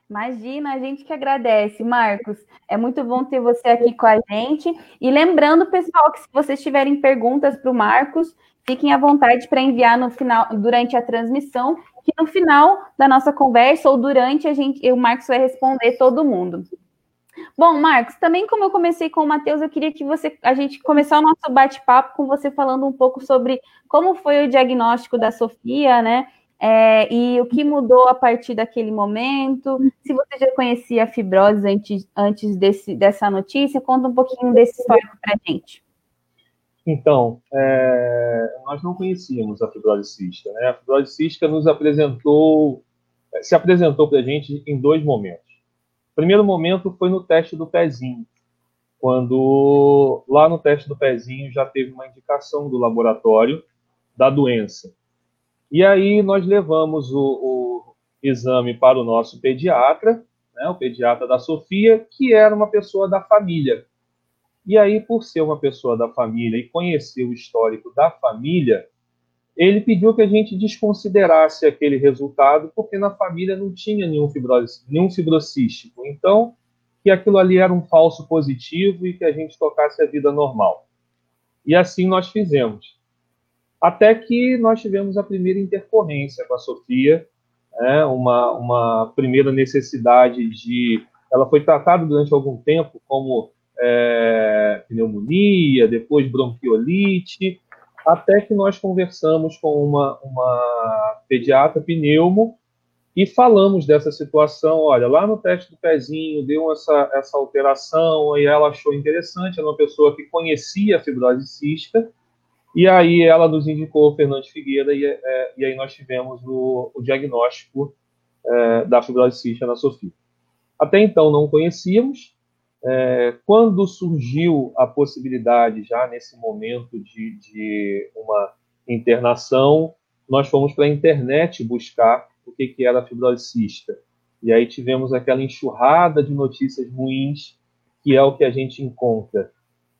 Imagina, a gente que agradece, Marcos. É muito bom ter você aqui com a gente. E lembrando, pessoal, que se vocês tiverem perguntas para o Marcos, fiquem à vontade para enviar no final, durante a transmissão, que no final da nossa conversa ou durante a gente, o Marcos vai responder todo mundo. Bom, Marcos, também como eu comecei com o Matheus, eu queria que você a gente começar o nosso bate-papo com você falando um pouco sobre como foi o diagnóstico da Sofia, né? É, e o que mudou a partir daquele momento? Se você já conhecia a fibrose antes, antes desse, dessa notícia, conta um pouquinho desse histórico para a gente. Então, é, nós não conhecíamos a fibrose cística. Né? A fibrose cística nos apresentou, se apresentou para a gente em dois momentos. O primeiro momento foi no teste do pezinho, quando lá no teste do pezinho já teve uma indicação do laboratório da doença. E aí nós levamos o, o exame para o nosso pediatra, né, o pediatra da Sofia, que era uma pessoa da família. E aí, por ser uma pessoa da família e conhecer o histórico da família, ele pediu que a gente desconsiderasse aquele resultado, porque na família não tinha nenhum, fibrose, nenhum fibrocístico. Então, que aquilo ali era um falso positivo e que a gente tocasse a vida normal. E assim nós fizemos. Até que nós tivemos a primeira intercorrência com a Sofia, né, uma, uma primeira necessidade de. Ela foi tratada durante algum tempo como é, pneumonia, depois bronquiolite, até que nós conversamos com uma, uma pediatra pneumo e falamos dessa situação. Olha, lá no teste do pezinho deu essa, essa alteração e ela achou interessante. Era uma pessoa que conhecia a fibrose cística e aí ela nos indicou o Fernando Figueira e, é, e aí nós tivemos o, o diagnóstico é, da fibrose cística na Sofia. Até então não conhecíamos. É, quando surgiu a possibilidade, já nesse momento de, de uma internação, nós fomos para a internet buscar o que, que era a fibrose cística. E aí tivemos aquela enxurrada de notícias ruins, que é o que a gente encontra.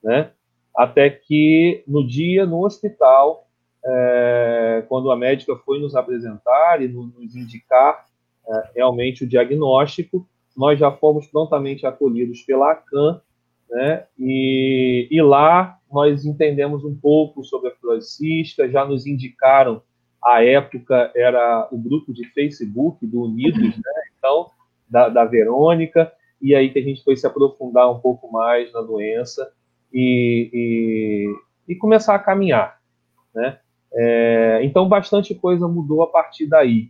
Né? Até que no dia, no hospital, é, quando a médica foi nos apresentar e nos indicar é, realmente o diagnóstico, nós já fomos prontamente acolhidos pela ACAN, né, e, e lá nós entendemos um pouco sobre a fibrose já nos indicaram, à época era o grupo de Facebook do Unidos, né, então, da, da Verônica, e aí que a gente foi se aprofundar um pouco mais na doença, e, e, e começar a caminhar. Né? É, então, bastante coisa mudou a partir daí,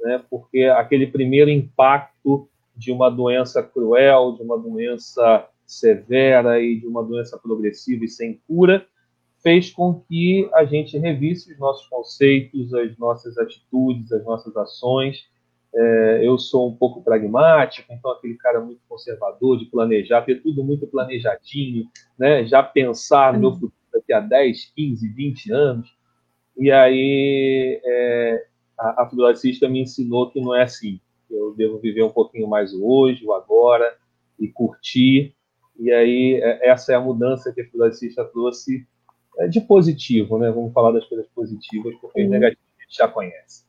né? porque aquele primeiro impacto de uma doença cruel, de uma doença severa e de uma doença progressiva e sem cura, fez com que a gente revisse os nossos conceitos, as nossas atitudes, as nossas ações é, eu sou um pouco pragmático, então aquele cara muito conservador de planejar, ter tudo muito planejadinho, né? já pensar no meu futuro daqui a 10, 15, 20 anos. E aí é, a, a fibrosista me ensinou que não é assim. Eu devo viver um pouquinho mais o hoje, o agora, e curtir. E aí é, essa é a mudança que a fibrosista trouxe é, de positivo, né? Vamos falar das coisas positivas, porque uhum. as negativas a gente já conhece.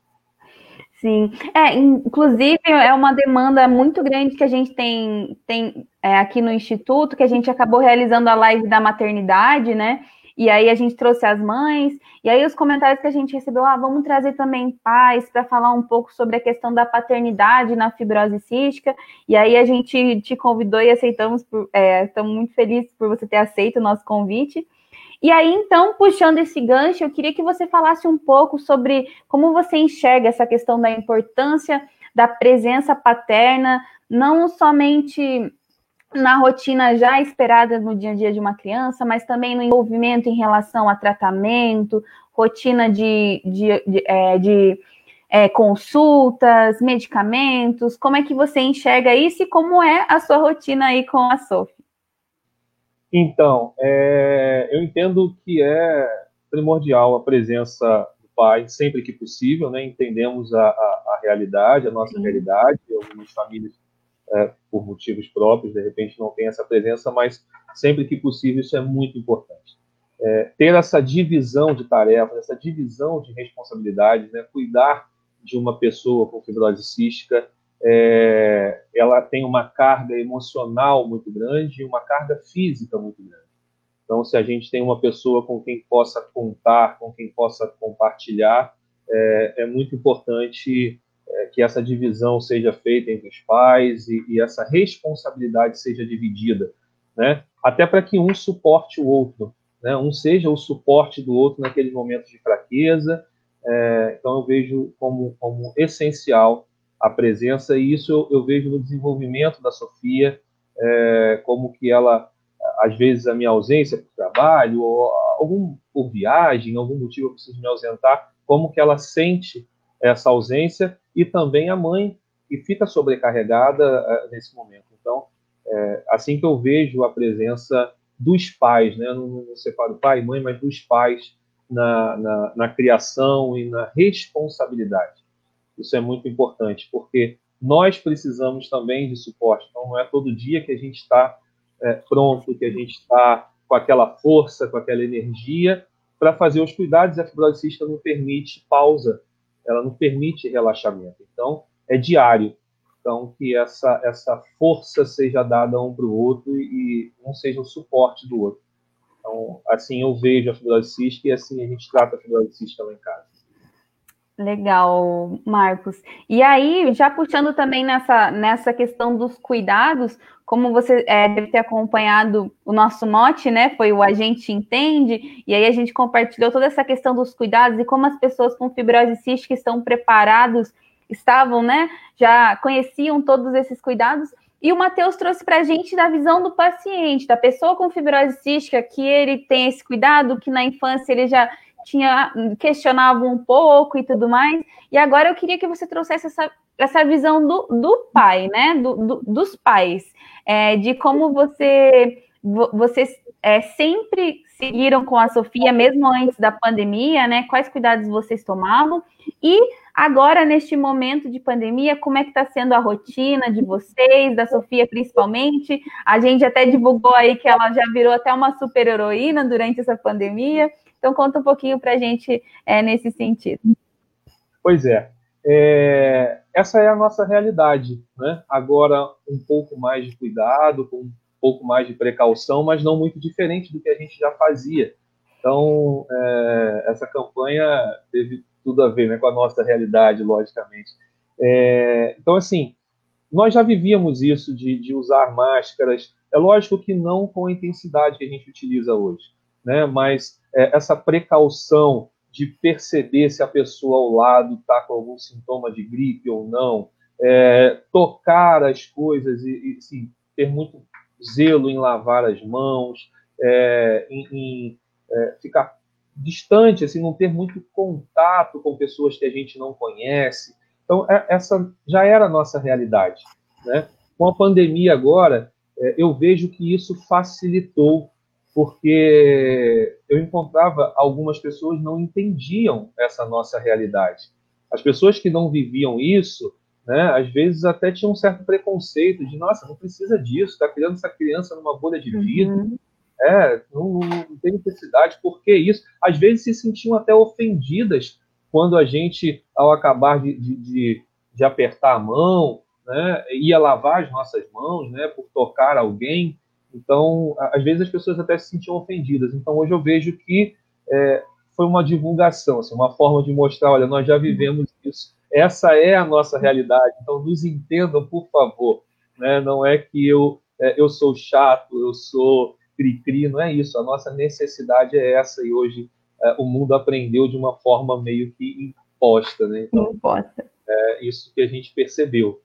Sim, é, inclusive é uma demanda muito grande que a gente tem, tem é, aqui no Instituto, que a gente acabou realizando a live da maternidade, né? E aí a gente trouxe as mães, e aí os comentários que a gente recebeu, ah, vamos trazer também pais para falar um pouco sobre a questão da paternidade na fibrose cística, e aí a gente te convidou e aceitamos, por, é, estamos muito felizes por você ter aceito o nosso convite. E aí, então, puxando esse gancho, eu queria que você falasse um pouco sobre como você enxerga essa questão da importância da presença paterna, não somente na rotina já esperada no dia a dia de uma criança, mas também no envolvimento em relação a tratamento, rotina de, de, de, é, de é, consultas, medicamentos? Como é que você enxerga isso e como é a sua rotina aí com a Sophie? Então, é, eu entendo que é primordial a presença do pai sempre que possível, né? Entendemos a, a, a realidade, a nossa Sim. realidade. Algumas famílias, é, por motivos próprios, de repente não tem essa presença, mas sempre que possível isso é muito importante. É, ter essa divisão de tarefas, essa divisão de responsabilidades, né? Cuidar de uma pessoa com fibrose cística é, ela tem uma carga emocional muito grande e uma carga física muito grande. Então, se a gente tem uma pessoa com quem possa contar, com quem possa compartilhar, é, é muito importante é, que essa divisão seja feita entre os pais e, e essa responsabilidade seja dividida, né? Até para que um suporte o outro, né? Um seja o suporte do outro naqueles momentos de fraqueza. É, então, eu vejo como, como essencial a presença, e isso eu, eu vejo no desenvolvimento da Sofia, é, como que ela, às vezes, a minha ausência por trabalho, ou algum por viagem, algum motivo eu preciso me ausentar, como que ela sente essa ausência, e também a mãe, que fica sobrecarregada é, nesse momento. Então, é, assim que eu vejo a presença dos pais, né? não, não separo pai e mãe, mas dos pais na, na, na criação e na responsabilidade. Isso é muito importante, porque nós precisamos também de suporte. Então, não é todo dia que a gente está é, pronto, que a gente está com aquela força, com aquela energia para fazer os cuidados. A fibrose não permite pausa, ela não permite relaxamento. Então, é diário. Então, que essa, essa força seja dada um para o outro e um seja o suporte do outro. Então, assim eu vejo a fibrose e assim a gente trata a fibrose lá em casa. Legal, Marcos. E aí, já puxando também nessa, nessa questão dos cuidados, como você é, deve ter acompanhado o nosso mote, né? Foi o A gente entende, e aí a gente compartilhou toda essa questão dos cuidados e como as pessoas com fibrose cística estão preparados, estavam, né? Já conheciam todos esses cuidados. E o Matheus trouxe para a gente da visão do paciente, da pessoa com fibrose cística, que ele tem esse cuidado, que na infância ele já tinha questionava um pouco e tudo mais. E agora eu queria que você trouxesse essa, essa visão do, do pai, né? Do, do, dos pais, é, de como você vocês é, sempre seguiram com a Sofia, mesmo antes da pandemia, né? Quais cuidados vocês tomavam? E agora, neste momento de pandemia, como é que está sendo a rotina de vocês, da Sofia principalmente? A gente até divulgou aí que ela já virou até uma super heroína durante essa pandemia. Então, conta um pouquinho para a gente é, nesse sentido. Pois é. é. Essa é a nossa realidade. Né? Agora, um pouco mais de cuidado, com um pouco mais de precaução, mas não muito diferente do que a gente já fazia. Então, é, essa campanha teve tudo a ver né, com a nossa realidade, logicamente. É, então, assim, nós já vivíamos isso de, de, usar máscaras. É lógico que não com a intensidade que a gente utiliza hoje, né? Mas é, essa precaução de perceber se a pessoa ao lado está com algum sintoma de gripe ou não, é, tocar as coisas e, e assim, ter muito zelo em lavar as mãos, é, em, em é, ficar distante, assim, não ter muito contato com pessoas que a gente não conhece. Então, é, essa já era a nossa realidade. Né? Com a pandemia agora, é, eu vejo que isso facilitou porque eu encontrava algumas pessoas não entendiam essa nossa realidade. As pessoas que não viviam isso, né, às vezes até tinham um certo preconceito de, nossa, não precisa disso, está criando essa criança numa bolha de vidro, uhum. é, não, não, tem necessidade, por que isso? Às vezes se sentiam até ofendidas quando a gente, ao acabar de, de, de, de apertar a mão, né, ia lavar as nossas mãos, né, por tocar alguém, então, às vezes as pessoas até se sentiam ofendidas. Então, hoje eu vejo que é, foi uma divulgação, assim, uma forma de mostrar, olha, nós já vivemos isso, essa é a nossa realidade, então nos entendam, por favor. Né? Não é que eu, é, eu sou chato, eu sou cri-cri, não é isso, a nossa necessidade é essa, e hoje é, o mundo aprendeu de uma forma meio que imposta. Né? Então, imposta. É isso que a gente percebeu.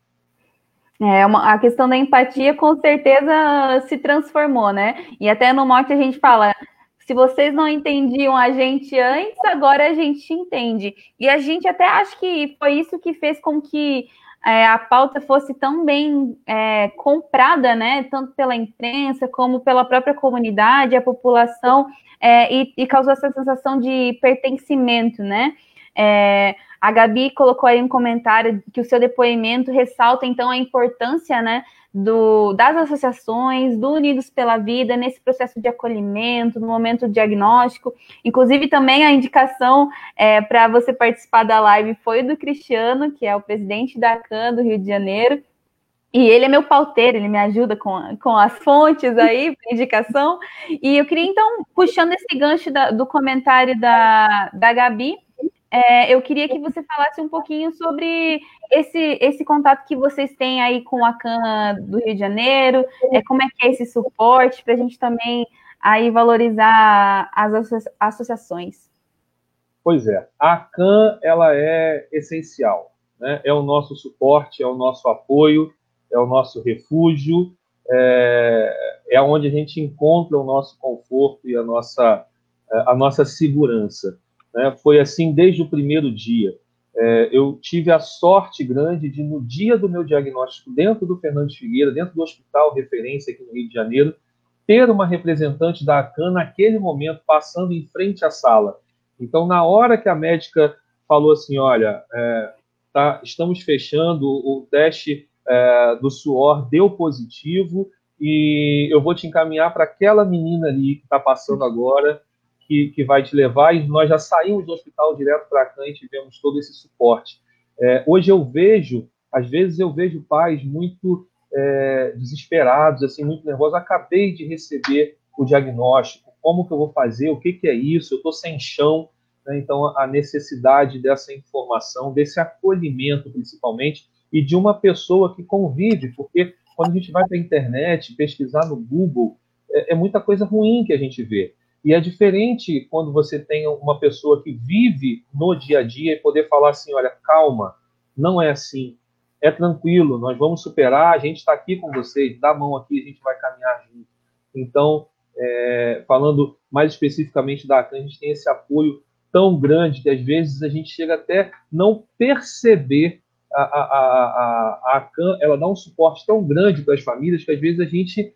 É, uma, a questão da empatia com certeza se transformou, né? E até no morte a gente fala, Se vocês não entendiam a gente antes, agora a gente entende. E a gente até acha que foi isso que fez com que é, a pauta fosse tão bem é, comprada, né, tanto pela imprensa como pela própria comunidade, a população, é, e, e, causou essa sensação de pertencimento, né? É, a Gabi colocou aí um comentário que o seu depoimento ressalta então a importância, né, do, das associações, do Unidos pela Vida, nesse processo de acolhimento, no momento diagnóstico. Inclusive, também a indicação é, para você participar da live foi do Cristiano, que é o presidente da CAN do Rio de Janeiro. E ele é meu pauteiro, ele me ajuda com, com as fontes aí, indicação. E eu queria, então, puxando esse gancho da, do comentário da, da Gabi, é, eu queria que você falasse um pouquinho sobre esse, esse contato que vocês têm aí com a CAN do Rio de Janeiro, é, como é que é esse suporte para a gente também aí valorizar as associações. Pois é, a CAN ela é essencial, né? é o nosso suporte, é o nosso apoio, é o nosso refúgio, é, é onde a gente encontra o nosso conforto e a nossa, a nossa segurança. Né? Foi assim desde o primeiro dia. É, eu tive a sorte grande de, no dia do meu diagnóstico, dentro do Fernandes Figueira, dentro do hospital referência aqui no Rio de Janeiro, ter uma representante da ACAN naquele momento passando em frente à sala. Então, na hora que a médica falou assim: olha, é, tá, estamos fechando, o teste é, do suor deu positivo e eu vou te encaminhar para aquela menina ali que está passando agora que, que vai te levar, e nós já saímos do hospital direto para cá e tivemos todo esse suporte. É, hoje eu vejo, às vezes eu vejo pais muito é, desesperados, assim, muito nervosos. Acabei de receber o diagnóstico, como que eu vou fazer, o que, que é isso, eu estou sem chão. Né? Então, a necessidade dessa informação, desse acolhimento, principalmente, e de uma pessoa que convive, porque quando a gente vai para a internet, pesquisar no Google, é, é muita coisa ruim que a gente vê. E é diferente quando você tem uma pessoa que vive no dia a dia e poder falar assim: olha, calma, não é assim, é tranquilo, nós vamos superar, a gente está aqui com vocês, dá a mão aqui, a gente vai caminhar junto. Então, é, falando mais especificamente da ACAN, a gente tem esse apoio tão grande que às vezes a gente chega até não perceber a, a, a, a, ACAN, ela dá um suporte tão grande para as famílias que às vezes a gente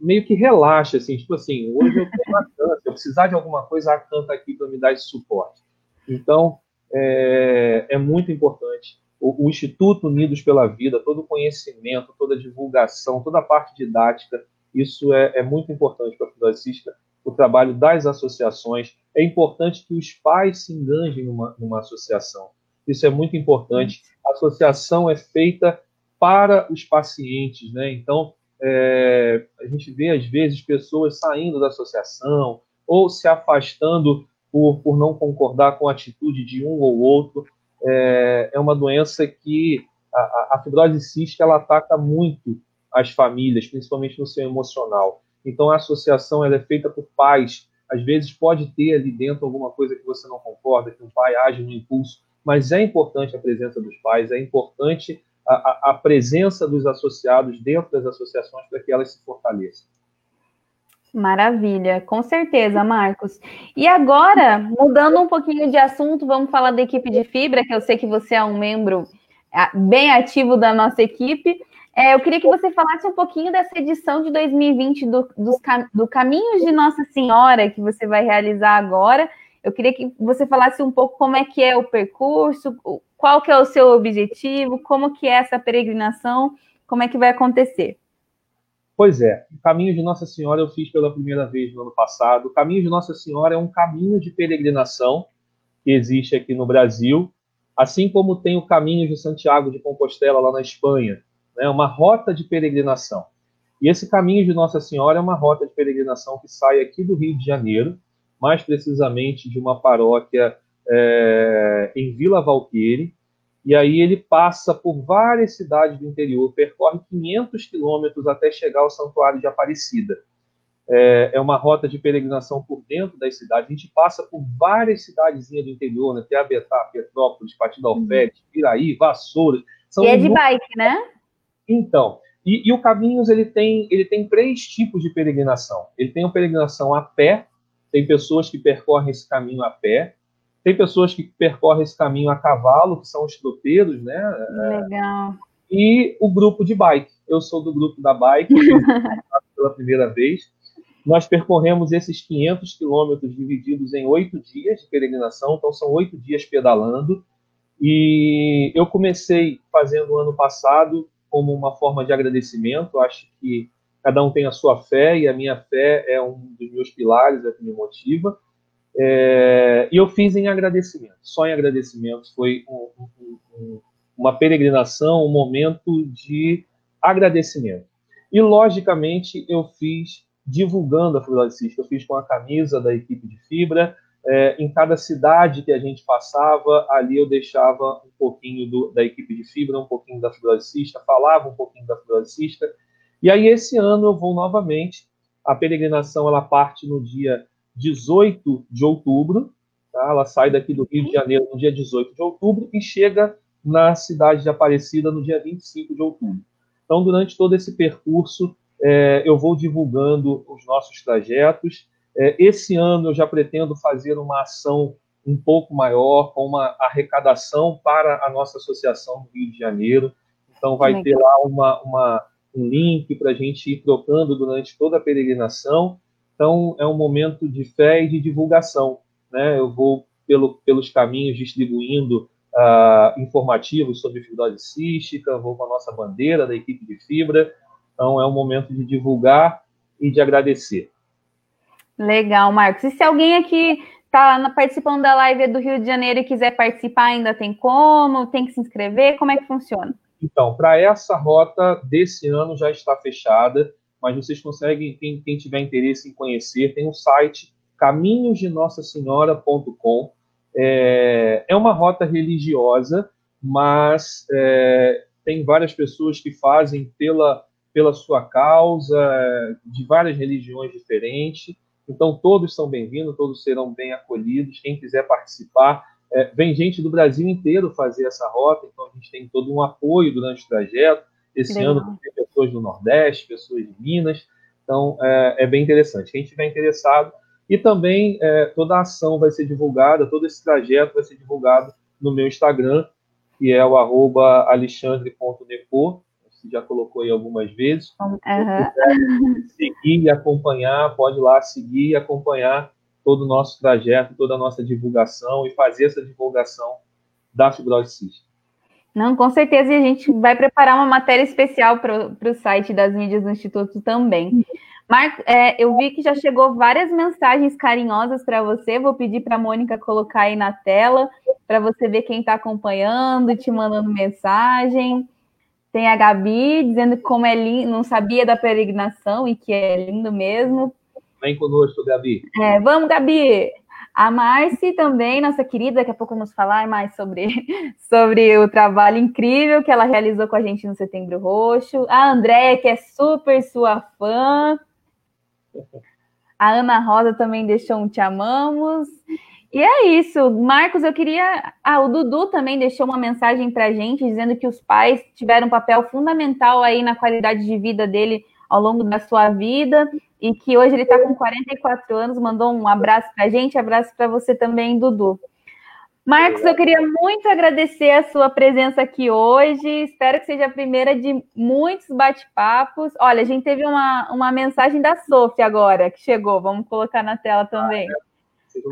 meio que relaxa, assim, tipo assim, hoje eu tenho canta, se eu precisar de alguma coisa, a canta aqui para me dar esse suporte. Então, é, é muito importante. O, o, Instituto Unidos pela Vida, todo o conhecimento, toda a divulgação, toda a parte didática, isso é, é muito importante para a fibrocista, o trabalho das associações. É importante que os pais se enganjem numa, numa associação. Isso é muito importante. A associação é feita para os pacientes, né? Então, é, a gente vê, às vezes, pessoas saindo da associação ou se afastando por, por não concordar com a atitude de um ou outro. É, é uma doença que a, a fibrose cística ela ataca muito as famílias, principalmente no seu emocional. Então, a associação ela é feita por pais. Às vezes pode ter ali dentro alguma coisa que você não concorda, que um pai age no impulso, mas é importante a presença dos pais, é importante a, a presença dos associados dentro das associações para que elas se fortaleçam. Maravilha, com certeza, Marcos. E agora, mudando um pouquinho de assunto, vamos falar da equipe de fibra, que eu sei que você é um membro bem ativo da nossa equipe. É, eu queria que você falasse um pouquinho dessa edição de 2020 do, dos, do Caminhos de Nossa Senhora, que você vai realizar agora. Eu queria que você falasse um pouco como é que é o percurso, qual que é o seu objetivo, como que é essa peregrinação, como é que vai acontecer? Pois é, o caminho de Nossa Senhora eu fiz pela primeira vez no ano passado. O caminho de Nossa Senhora é um caminho de peregrinação que existe aqui no Brasil, assim como tem o caminho de Santiago de Compostela lá na Espanha, né, uma rota de peregrinação. E esse caminho de Nossa Senhora é uma rota de peregrinação que sai aqui do Rio de Janeiro, mais precisamente de uma paróquia é, em Vila Valqueire, e aí ele passa por várias cidades do interior, percorre 500 quilômetros até chegar ao Santuário de Aparecida. É, é, uma rota de peregrinação por dentro das cidades. A gente passa por várias cidadezinhas do interior, né? Teabetá, Petrópolis, Partido Alfete, Piraí, Vassouras. São e é de bike, né? Então, e, e, o Caminhos ele tem, ele tem três tipos de peregrinação. Ele tem uma peregrinação a pé, tem pessoas que percorrem esse caminho a pé, tem pessoas que percorrem esse caminho a cavalo, que são os tropeiros, né? Legal. E o grupo de bike. Eu sou do grupo da bike, pela primeira vez. Nós percorremos esses 500 quilômetros divididos em oito dias de peregrinação, então são oito dias pedalando. E eu comecei fazendo o ano passado como uma forma de agradecimento. Acho que cada um tem a sua fé e a minha fé é um dos meus pilares, é que me motiva. É, e eu fiz em agradecimento, só em agradecimento. Foi um, um, um, uma peregrinação, um momento de agradecimento. E, logicamente, eu fiz divulgando a fibrose cística. Eu fiz com a camisa da equipe de fibra. É, em cada cidade que a gente passava, ali eu deixava um pouquinho do, da equipe de fibra, um pouquinho da fibrose cística, falava um pouquinho da fibrose cística e aí, esse ano, eu vou novamente. A peregrinação ela parte no dia 18 de outubro. Tá? Ela sai daqui do Rio de Janeiro no dia 18 de outubro e chega na cidade de Aparecida no dia 25 de outubro. Então, durante todo esse percurso, é, eu vou divulgando os nossos trajetos. É, esse ano, eu já pretendo fazer uma ação um pouco maior, com uma arrecadação para a nossa associação do Rio de Janeiro. Então, vai ter lá uma, uma um link para a gente ir trocando durante toda a peregrinação. Então, é um momento de fé e de divulgação. Né? Eu vou pelo, pelos caminhos distribuindo uh, informativos sobre fibrose cística, vou com a nossa bandeira da equipe de fibra. Então, é um momento de divulgar e de agradecer. Legal, Marcos. E se alguém aqui está participando da live do Rio de Janeiro e quiser participar, ainda tem como? Tem que se inscrever? Como é que funciona? Então, para essa rota desse ano já está fechada, mas vocês conseguem, quem, quem tiver interesse em conhecer, tem um site caminhosdenossassenhora.com. É, é uma rota religiosa, mas é, tem várias pessoas que fazem pela, pela sua causa, de várias religiões diferentes. Então, todos são bem-vindos, todos serão bem acolhidos. Quem quiser participar, é, vem gente do Brasil inteiro fazer essa rota, então a gente tem todo um apoio durante o trajeto. Esse Legal. ano tem pessoas do Nordeste, pessoas de Minas, então é, é bem interessante. Quem estiver interessado, e também é, toda a ação vai ser divulgada, todo esse trajeto vai ser divulgado no meu Instagram, que é o arroba alexandre.depo, você já colocou aí algumas vezes. Uhum. seguir e acompanhar, pode ir lá seguir e acompanhar todo o nosso trajeto, toda a nossa divulgação e fazer essa divulgação da fibrose cística. Não, com certeza, e a gente vai preparar uma matéria especial para o site das mídias do Instituto também. Marco, é, eu vi que já chegou várias mensagens carinhosas para você. Vou pedir para a Mônica colocar aí na tela para você ver quem está acompanhando, te mandando mensagem. Tem a Gabi dizendo como é lindo, não sabia da peregrinação e que é lindo mesmo. Vem conosco, Gabi. É, vamos, Gabi! A Marci também, nossa querida, daqui a pouco vamos falar mais sobre, sobre o trabalho incrível que ela realizou com a gente no Setembro Roxo. A Andréia, que é super sua fã. A Ana Rosa também deixou um te amamos. E é isso. Marcos, eu queria. Ah, o Dudu também deixou uma mensagem para a gente, dizendo que os pais tiveram um papel fundamental aí na qualidade de vida dele ao longo da sua vida e que hoje ele está com 44 anos, mandou um abraço para a gente, abraço para você também, Dudu. Marcos, eu queria muito agradecer a sua presença aqui hoje. Espero que seja a primeira de muitos bate-papos. Olha, a gente teve uma, uma mensagem da Sofia agora, que chegou. Vamos colocar na tela também.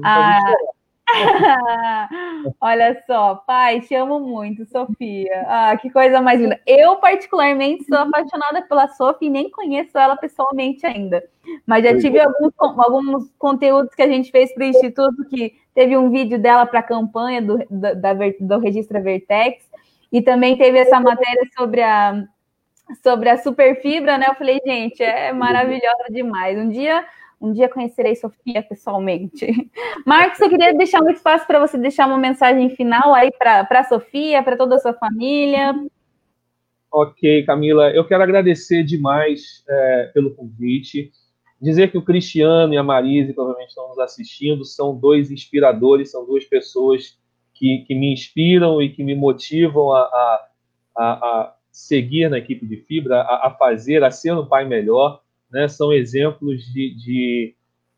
Ah, é. Olha só, pai, te amo muito, Sofia. Ah, que coisa mais linda. Eu, particularmente, sou apaixonada pela Sofia e nem conheço ela pessoalmente ainda. Mas já tive alguns, alguns conteúdos que a gente fez para o Instituto, que teve um vídeo dela para a campanha do, da, da, do Registra Vertex, e também teve essa matéria sobre a, sobre a superfibra, né? Eu falei, gente, é maravilhosa demais. Um dia um dia conhecerei Sofia pessoalmente. Marcos, eu queria deixar um espaço para você deixar uma mensagem final aí para a Sofia, para toda a sua família. Ok, Camila, eu quero agradecer demais é, pelo convite. Dizer que o Cristiano e a Marise, provavelmente estão nos assistindo, são dois inspiradores, são duas pessoas que, que me inspiram e que me motivam a, a, a seguir na equipe de fibra, a, a fazer, a ser um pai melhor né, são exemplos de, de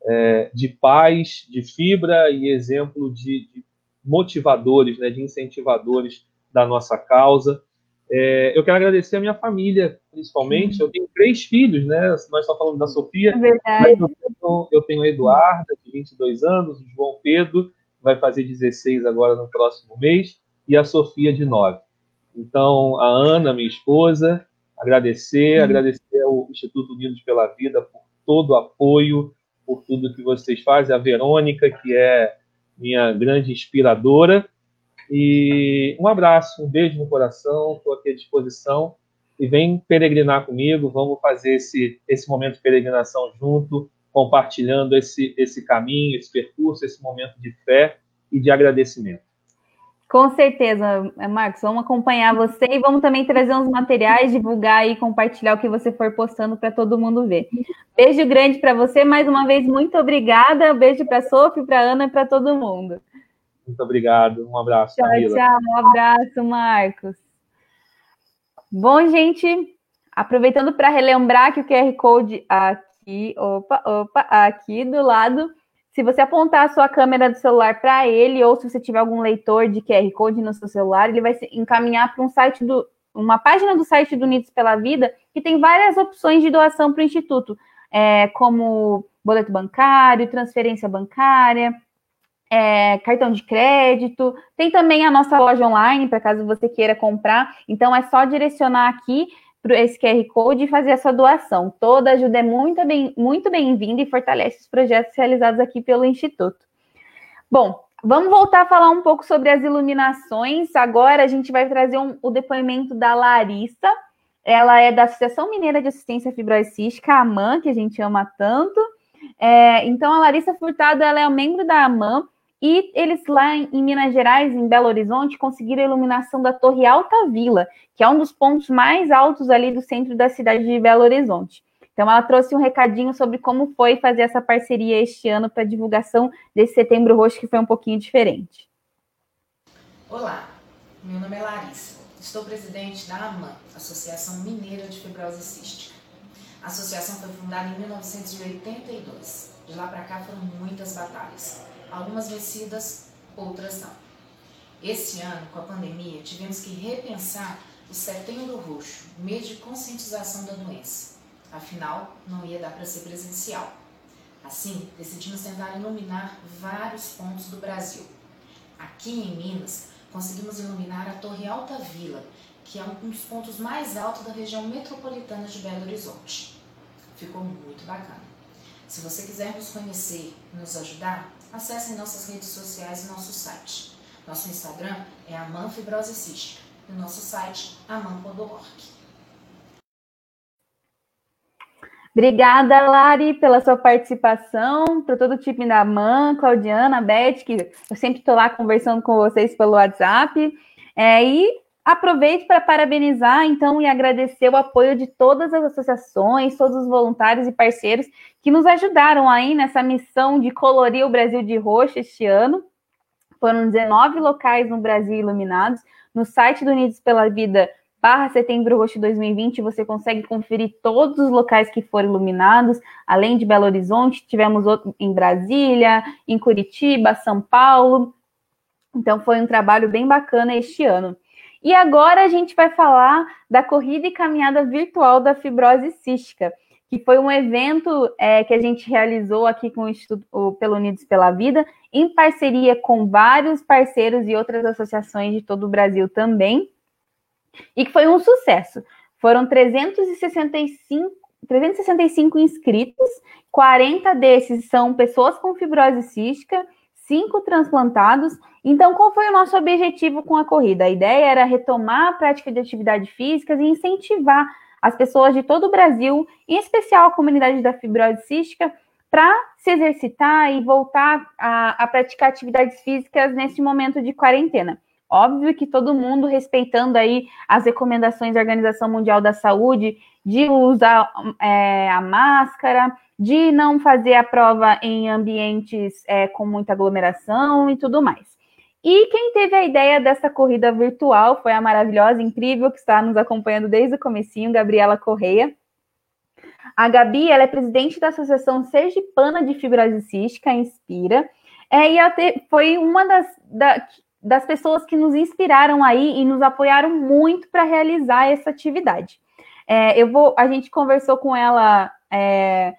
é, de paz, de fibra e exemplo de, de motivadores, né, de incentivadores da nossa causa. É, eu quero agradecer a minha família, principalmente. Eu tenho três filhos, né? Nós estamos falando da Sofia. É verdade. Eu tenho, eu tenho a Eduarda, de 22 anos, o João Pedro, vai fazer 16 agora no próximo mês, e a Sofia, de 9. Então, a Ana, minha esposa, agradecer, hum. agradecer ao Instituto Unidos pela Vida por todo o apoio, por tudo que vocês fazem, a Verônica, que é minha grande inspiradora, e um abraço, um beijo no coração, estou aqui à disposição, e vem peregrinar comigo, vamos fazer esse, esse momento de peregrinação junto, compartilhando esse, esse caminho, esse percurso, esse momento de fé e de agradecimento. Com certeza, Marcos, vamos acompanhar você e vamos também trazer uns materiais, divulgar e compartilhar o que você for postando para todo mundo ver. Beijo grande para você, mais uma vez, muito obrigada. Beijo para a Sophie, para a Ana e para todo mundo. Muito obrigado, um abraço. Tchau, Camila. tchau, um abraço, Marcos. Bom, gente, aproveitando para relembrar que o QR Code aqui, opa, opa, aqui do lado se você apontar a sua câmera do celular para ele, ou se você tiver algum leitor de QR Code no seu celular, ele vai se encaminhar para um site do, uma página do site do Unidos pela Vida, que tem várias opções de doação para o Instituto, é, como boleto bancário, transferência bancária, é, cartão de crédito. Tem também a nossa loja online, para caso você queira comprar. Então, é só direcionar aqui esse QR Code e fazer essa doação. Toda ajuda é muito bem-vinda muito bem e fortalece os projetos realizados aqui pelo Instituto. Bom, vamos voltar a falar um pouco sobre as iluminações. Agora a gente vai trazer um, o depoimento da Larissa. Ela é da Associação Mineira de Assistência Fibrose Cística, a AMAN, que a gente ama tanto. É, então, a Larissa Furtado ela é um membro da AMAN e eles lá em Minas Gerais, em Belo Horizonte, conseguiram a iluminação da Torre Alta Vila, que é um dos pontos mais altos ali do centro da cidade de Belo Horizonte. Então, ela trouxe um recadinho sobre como foi fazer essa parceria este ano para divulgação desse Setembro Roxo, que foi um pouquinho diferente. Olá, meu nome é Larissa. Estou presidente da AMAN, Associação Mineira de Fibrose Cística. A associação foi fundada em 1982. De lá para cá foram muitas batalhas algumas vencidas, outras não. Este ano, com a pandemia, tivemos que repensar o Setembro Roxo, mês de conscientização da doença. Afinal, não ia dar para ser presencial. Assim, decidimos tentar iluminar vários pontos do Brasil. Aqui em Minas, conseguimos iluminar a Torre Alta Vila, que é um dos pontos mais altos da região metropolitana de Belo Horizonte. Ficou muito bacana. Se você quiser nos conhecer nos ajudar, acessem nossas redes sociais e nosso site. Nosso Instagram é amanfibrose cística e o nosso site aman.org. Obrigada, Lari, pela sua participação, para todo o time da AMAN, Claudiana, Beth, que eu sempre estou lá conversando com vocês pelo WhatsApp. É, e aproveito para parabenizar, então, e agradecer o apoio de todas as associações, todos os voluntários e parceiros que nos ajudaram aí nessa missão de colorir o Brasil de roxo este ano. Foram 19 locais no Brasil iluminados. No site do Unidos pela Vida, barra Setembro Roxo 2020, você consegue conferir todos os locais que foram iluminados, além de Belo Horizonte, tivemos outro em Brasília, em Curitiba, São Paulo. Então foi um trabalho bem bacana este ano. E agora a gente vai falar da corrida e caminhada virtual da fibrose cística que foi um evento é, que a gente realizou aqui com o Instituto pelo Unidos pela Vida, em parceria com vários parceiros e outras associações de todo o Brasil também, e que foi um sucesso. Foram 365, 365 inscritos, 40 desses são pessoas com fibrose cística, cinco transplantados. Então, qual foi o nosso objetivo com a corrida? A ideia era retomar a prática de atividade física e incentivar as pessoas de todo o Brasil, em especial a comunidade da fibrose cística, para se exercitar e voltar a, a, praticar atividades físicas nesse momento de quarentena. Óbvio que todo mundo respeitando aí as recomendações da Organização Mundial da Saúde de usar é, a máscara, de não fazer a prova em ambientes é, com muita aglomeração e tudo mais. E quem teve a ideia dessa corrida virtual foi a maravilhosa, incrível, que está nos acompanhando desde o comecinho, Gabriela Correia. A Gabi, ela é presidente da Associação Sergipana de Fibrose Cística, Inspira, é, e ela foi uma das, da, das pessoas que nos inspiraram aí e nos apoiaram muito para realizar essa atividade. É, eu vou, a gente conversou com ela é,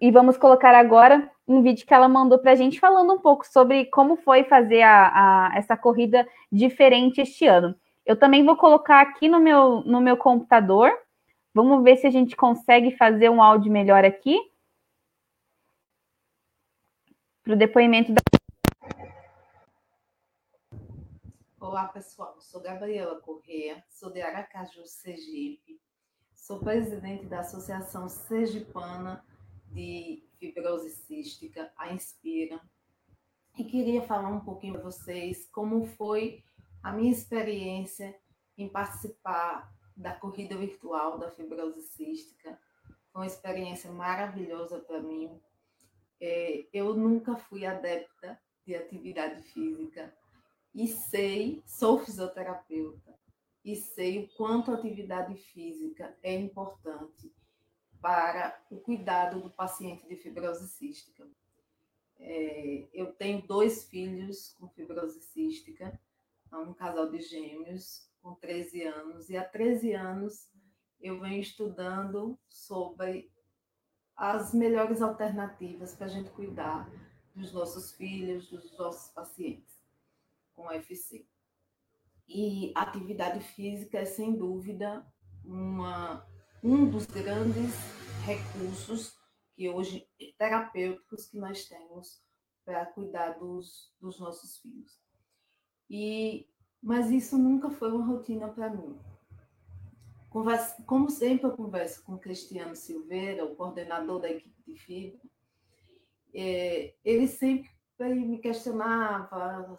e vamos colocar agora um vídeo que ela mandou para a gente falando um pouco sobre como foi fazer a, a, essa corrida diferente este ano. Eu também vou colocar aqui no meu, no meu computador. Vamos ver se a gente consegue fazer um áudio melhor aqui. Para o depoimento da. Olá, pessoal. Sou Gabriela Corrêa, sou de Aracaju, Sergipe. Sou presidente da Associação Sergipana de fibrose cística, a Inspira. E queria falar um pouquinho para vocês como foi a minha experiência em participar da corrida virtual da fibrose cística. Foi uma experiência maravilhosa para mim. É, eu nunca fui adepta de atividade física e sei, sou fisioterapeuta, e sei o quanto a atividade física é importante para o cuidado do paciente de fibrose cística. É, eu tenho dois filhos com fibrose cística, um casal de gêmeos com 13 anos, e há 13 anos eu venho estudando sobre as melhores alternativas para a gente cuidar dos nossos filhos, dos nossos pacientes com FC. E atividade física é, sem dúvida, uma um dos grandes recursos que hoje terapêuticos que nós temos para cuidar dos, dos nossos filhos. E mas isso nunca foi uma rotina para mim. Como sempre eu converso com Cristiano Silveira, o coordenador da equipe de fibra, é, ele sempre me questionava,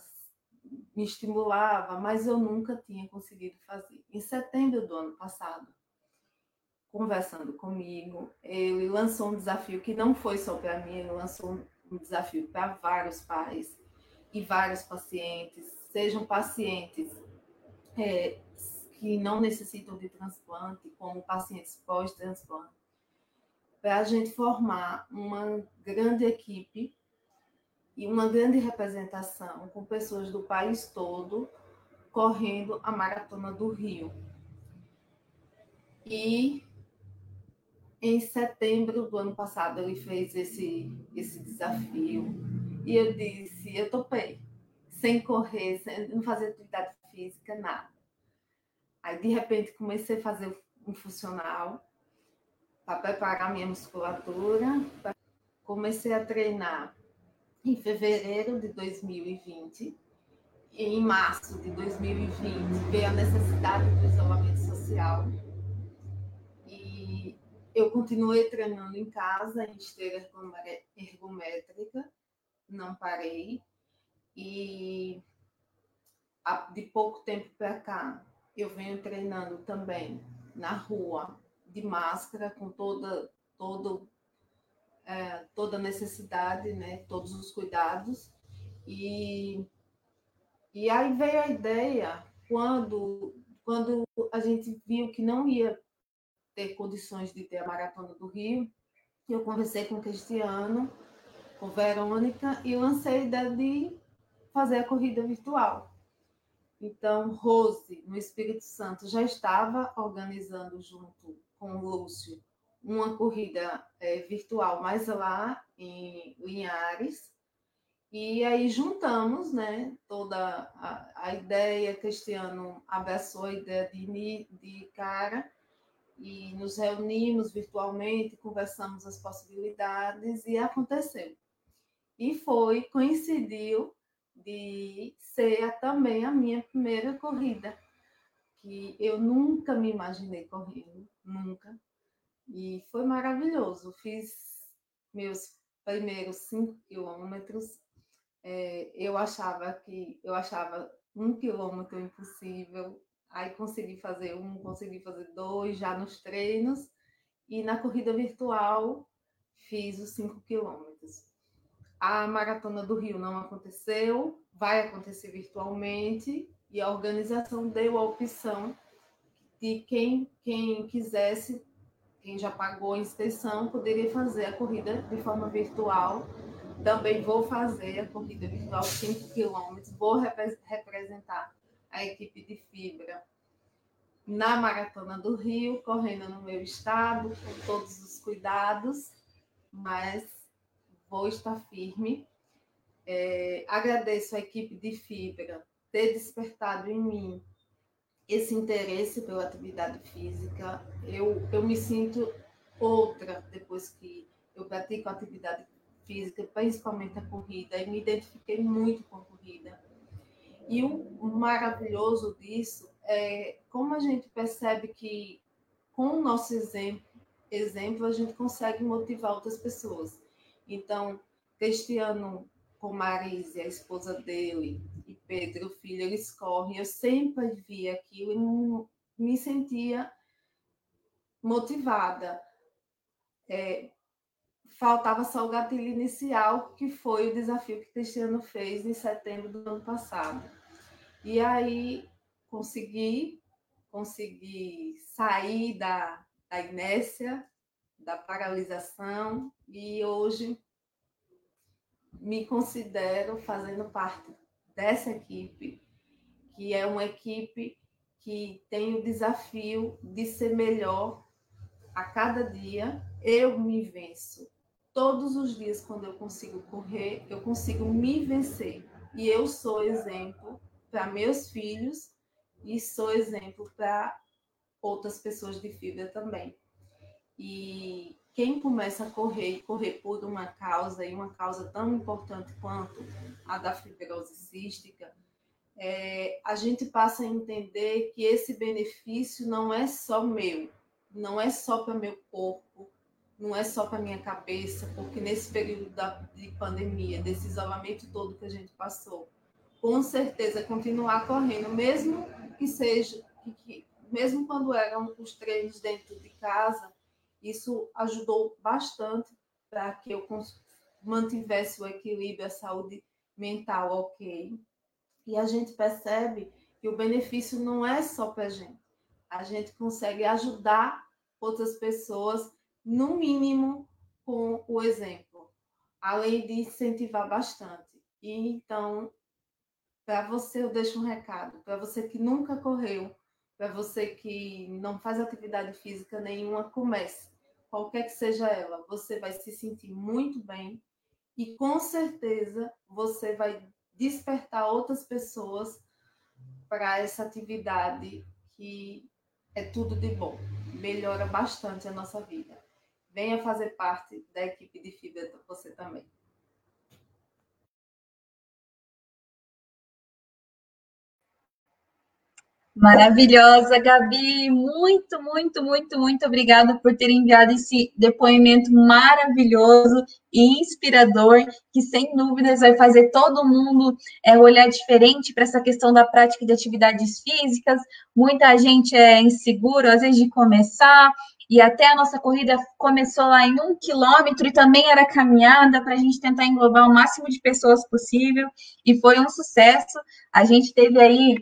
me estimulava, mas eu nunca tinha conseguido fazer. Em setembro do ano passado, conversando comigo, ele lançou um desafio que não foi só para mim, ele lançou um desafio para vários pais e vários pacientes, sejam pacientes é, que não necessitam de transplante, como pacientes pós-transplante, para a gente formar uma grande equipe e uma grande representação com pessoas do país todo correndo a Maratona do Rio. E em setembro do ano passado ele fez esse, esse desafio e eu disse, eu topei, sem correr, sem não fazer atividade física, nada. Aí de repente comecei a fazer um funcional para preparar minha musculatura, comecei a treinar em fevereiro de 2020. E em março de 2020 veio a necessidade do isolamento social eu continuei treinando em casa, em esteira ergométrica, não parei. E de pouco tempo para cá, eu venho treinando também na rua, de máscara, com toda, todo, é, toda necessidade, né, todos os cuidados. E, e aí veio a ideia, quando, quando a gente viu que não ia ter condições de ter a Maratona do Rio. Eu conversei com o Cristiano, com Verônica, e lancei a ideia de fazer a corrida virtual. Então, Rose, no Espírito Santo, já estava organizando junto com o Lúcio uma corrida é, virtual mais lá em Linhares. E aí juntamos né, toda a, a ideia, Cristiano abraçou a ideia de, de cara, e nos reunimos virtualmente, conversamos as possibilidades e aconteceu. E foi, coincidiu de ser também a minha primeira corrida, que eu nunca me imaginei correndo, nunca. E foi maravilhoso. Fiz meus primeiros cinco quilômetros. É, eu achava que eu achava um quilômetro impossível, Aí consegui fazer um, consegui fazer dois já nos treinos. E na corrida virtual fiz os cinco quilômetros. A maratona do Rio não aconteceu, vai acontecer virtualmente e a organização deu a opção de quem, quem quisesse quem já pagou a inscrição poderia fazer a corrida de forma virtual. Também vou fazer a corrida virtual 5 quilômetros, vou representar a equipe de fibra na Maratona do Rio, correndo no meu estado, com todos os cuidados, mas vou estar firme. É, agradeço a equipe de fibra ter despertado em mim esse interesse pela atividade física. Eu, eu me sinto outra depois que eu pratico atividade física, principalmente a corrida, e me identifiquei muito com a corrida. E o maravilhoso disso é como a gente percebe que, com o nosso exemplo, exemplo a gente consegue motivar outras pessoas. Então, Cristiano com Marise, a esposa dele, e Pedro, o filho, eles correm. Eu sempre via aquilo e me sentia motivada. É, faltava só o gatilho inicial, que foi o desafio que Cristiano fez em setembro do ano passado. E aí consegui, consegui sair da, da inércia, da paralisação, e hoje me considero fazendo parte dessa equipe, que é uma equipe que tem o desafio de ser melhor a cada dia. Eu me venço. Todos os dias, quando eu consigo correr, eu consigo me vencer. E eu sou exemplo para meus filhos e sou exemplo para outras pessoas de fibra também. E quem começa a correr e correr por uma causa, e uma causa tão importante quanto a da fibrose cística, é, a gente passa a entender que esse benefício não é só meu, não é só para meu corpo, não é só para minha cabeça, porque nesse período da, de pandemia, desse isolamento todo que a gente passou, com certeza continuar correndo, mesmo que seja, que, mesmo quando eram os treinos dentro de casa, isso ajudou bastante para que eu mantivesse o equilíbrio, a saúde mental ok. E a gente percebe que o benefício não é só para a gente. A gente consegue ajudar outras pessoas, no mínimo, com o exemplo, além de incentivar bastante. E então, para você, eu deixo um recado. Para você que nunca correu, para você que não faz atividade física nenhuma, comece qualquer que seja ela, você vai se sentir muito bem e com certeza você vai despertar outras pessoas para essa atividade que é tudo de bom, melhora bastante a nossa vida. Venha fazer parte da equipe de Fibra você também. Maravilhosa, Gabi. Muito, muito, muito, muito obrigada por ter enviado esse depoimento maravilhoso e inspirador, que sem dúvidas vai fazer todo mundo é, olhar diferente para essa questão da prática de atividades físicas. Muita gente é inseguro, às vezes, de começar. E até a nossa corrida começou lá em um quilômetro e também era caminhada para a gente tentar englobar o máximo de pessoas possível. E foi um sucesso. A gente teve aí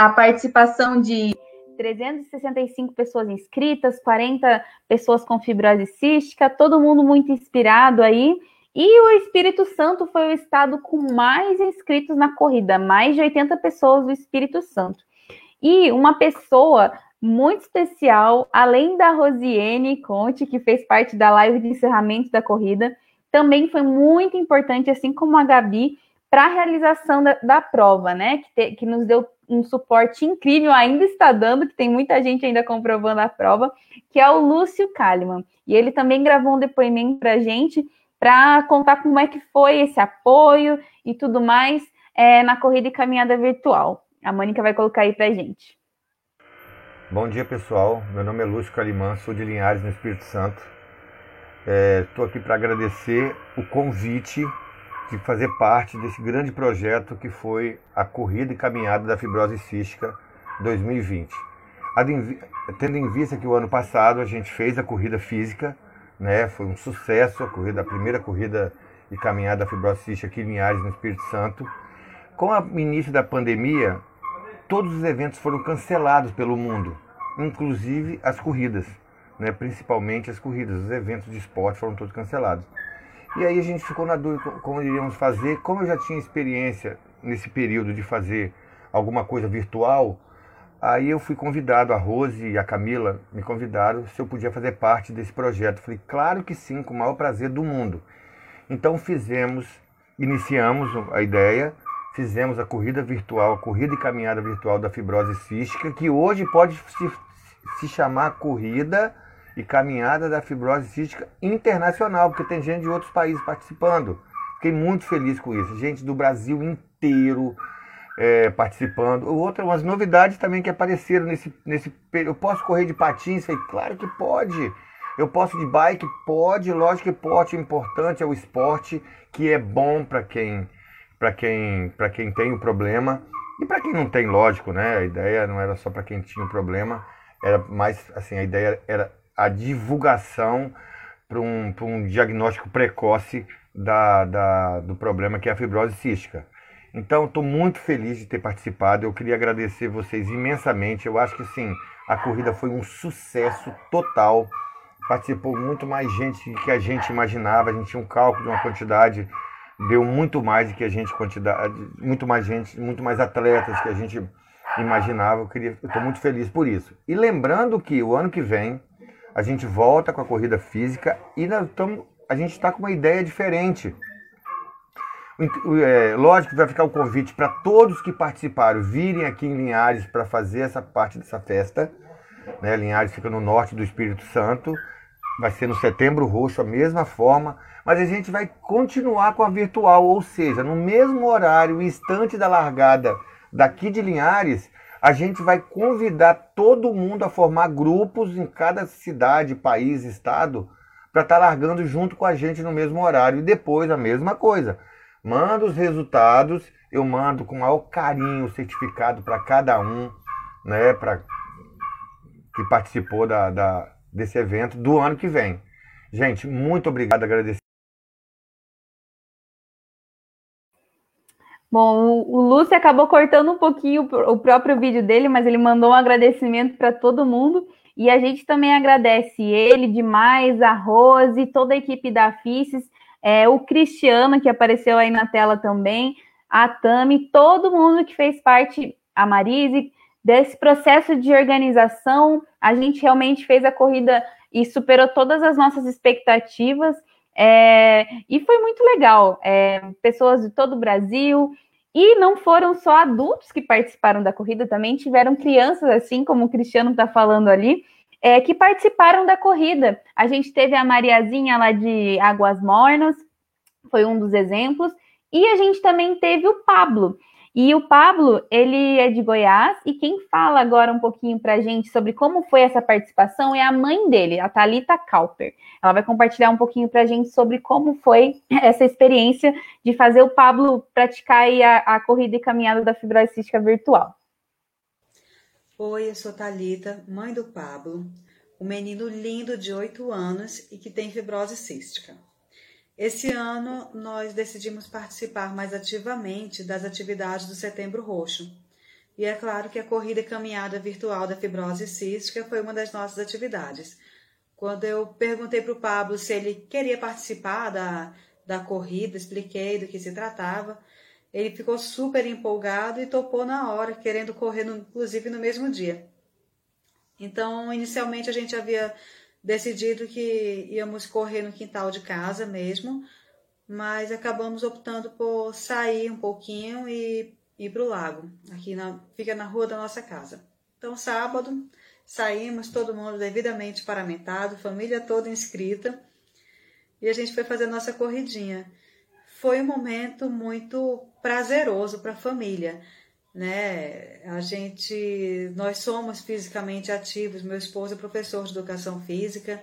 a participação de 365 pessoas inscritas, 40 pessoas com fibrose cística, todo mundo muito inspirado aí. E o Espírito Santo foi o estado com mais inscritos na corrida, mais de 80 pessoas do Espírito Santo. E uma pessoa muito especial, além da Rosiane Conte, que fez parte da live de encerramento da corrida, também foi muito importante, assim como a Gabi, para a realização da, da, prova, né? Que, te, que nos deu um suporte incrível, ainda está dando, que tem muita gente ainda comprovando a prova, que é o Lúcio Kalimann. E ele também gravou um depoimento para a gente para contar como é que foi esse apoio e tudo mais é, na corrida e caminhada virtual. A Mônica vai colocar aí para a gente. Bom dia, pessoal. Meu nome é Lúcio Calimã, sou de Linhares, no Espírito Santo. Estou é, aqui para agradecer o convite de fazer parte desse grande projeto que foi a Corrida e Caminhada da Fibrose Cística 2020. Tendo em vista que o ano passado a gente fez a corrida física, né, foi um sucesso, a, corrida, a primeira corrida e caminhada da fibrose cística aqui em Linhares, no Espírito Santo. Com o início da pandemia, todos os eventos foram cancelados pelo mundo, inclusive as corridas. né, principalmente as corridas, os eventos de esporte foram todos cancelados. E aí a gente ficou na dúvida como iríamos fazer. Como eu já tinha experiência nesse período de fazer alguma coisa virtual, aí eu fui convidado, a Rose e a Camila me convidaram se eu podia fazer parte desse projeto. Falei, claro que sim, com o maior prazer do mundo. Então fizemos, iniciamos a ideia, fizemos a corrida virtual, a corrida e caminhada virtual da fibrose cística, que hoje pode se, se chamar corrida e caminhada da fibrose cística internacional, porque tem gente de outros países participando. Fiquei muito feliz com isso. Gente do Brasil inteiro é, participando. Outra, umas novidades também que apareceram nesse, nesse Eu posso correr de patins? Falei, claro que pode. Eu posso de bike? Pode. Lógico que pode. O importante é o esporte, que é bom para quem, para quem, quem tem o problema. E para quem não tem, lógico, né? A ideia não era só para quem tinha o problema, era mais assim, a ideia era a divulgação para um, um diagnóstico precoce da, da, do problema que é a fibrose cística. Então, estou muito feliz de ter participado. Eu queria agradecer vocês imensamente. Eu acho que sim, a corrida foi um sucesso total. Participou muito mais gente do que a gente imaginava. A gente tinha um cálculo de uma quantidade, deu muito mais do que a gente quantidade, muito mais gente, muito mais atletas que a gente imaginava. Eu queria, estou muito feliz por isso. E lembrando que o ano que vem a gente volta com a corrida física e tamo, a gente está com uma ideia diferente. É, lógico que vai ficar o convite para todos que participaram virem aqui em Linhares para fazer essa parte dessa festa. Né? Linhares fica no norte do Espírito Santo. Vai ser no Setembro Roxo, a mesma forma. Mas a gente vai continuar com a virtual, ou seja, no mesmo horário, instante da largada daqui de Linhares, a gente vai convidar todo mundo a formar grupos em cada cidade, país, estado, para estar tá largando junto com a gente no mesmo horário. E depois a mesma coisa. Manda os resultados, eu mando com maior carinho o certificado para cada um, né, pra, que participou da, da, desse evento do ano que vem. Gente, muito obrigado, agradecer. Bom, o Lúcio acabou cortando um pouquinho o próprio vídeo dele, mas ele mandou um agradecimento para todo mundo. E a gente também agradece ele demais, a Rose, toda a equipe da FICES, é, o Cristiano, que apareceu aí na tela também, a Tami, todo mundo que fez parte, a Marise, desse processo de organização. A gente realmente fez a corrida e superou todas as nossas expectativas. É, e foi muito legal. É, pessoas de todo o Brasil. E não foram só adultos que participaram da corrida, também tiveram crianças, assim como o Cristiano está falando ali, é, que participaram da corrida. A gente teve a Mariazinha lá de Águas Mornas, foi um dos exemplos, e a gente também teve o Pablo. E o Pablo, ele é de Goiás, e quem fala agora um pouquinho para a gente sobre como foi essa participação é a mãe dele, a Talita Kauper. Ela vai compartilhar um pouquinho para a gente sobre como foi essa experiência de fazer o Pablo praticar a, a corrida e caminhada da fibrose cística virtual. Oi, eu sou Talita, mãe do Pablo, um menino lindo de 8 anos e que tem fibrose cística. Esse ano nós decidimos participar mais ativamente das atividades do Setembro Roxo. E é claro que a corrida e caminhada virtual da fibrose cística foi uma das nossas atividades. Quando eu perguntei para o Pablo se ele queria participar da, da corrida, expliquei do que se tratava, ele ficou super empolgado e topou na hora, querendo correr, no, inclusive no mesmo dia. Então, inicialmente a gente havia decidido que íamos correr no quintal de casa mesmo, mas acabamos optando por sair um pouquinho e ir para o lago, aqui na, fica na rua da nossa casa. Então, sábado, saímos, todo mundo devidamente paramentado, família toda inscrita, e a gente foi fazer a nossa corridinha. Foi um momento muito prazeroso para a família né? A gente, nós somos fisicamente ativos. Meu esposo é professor de educação física.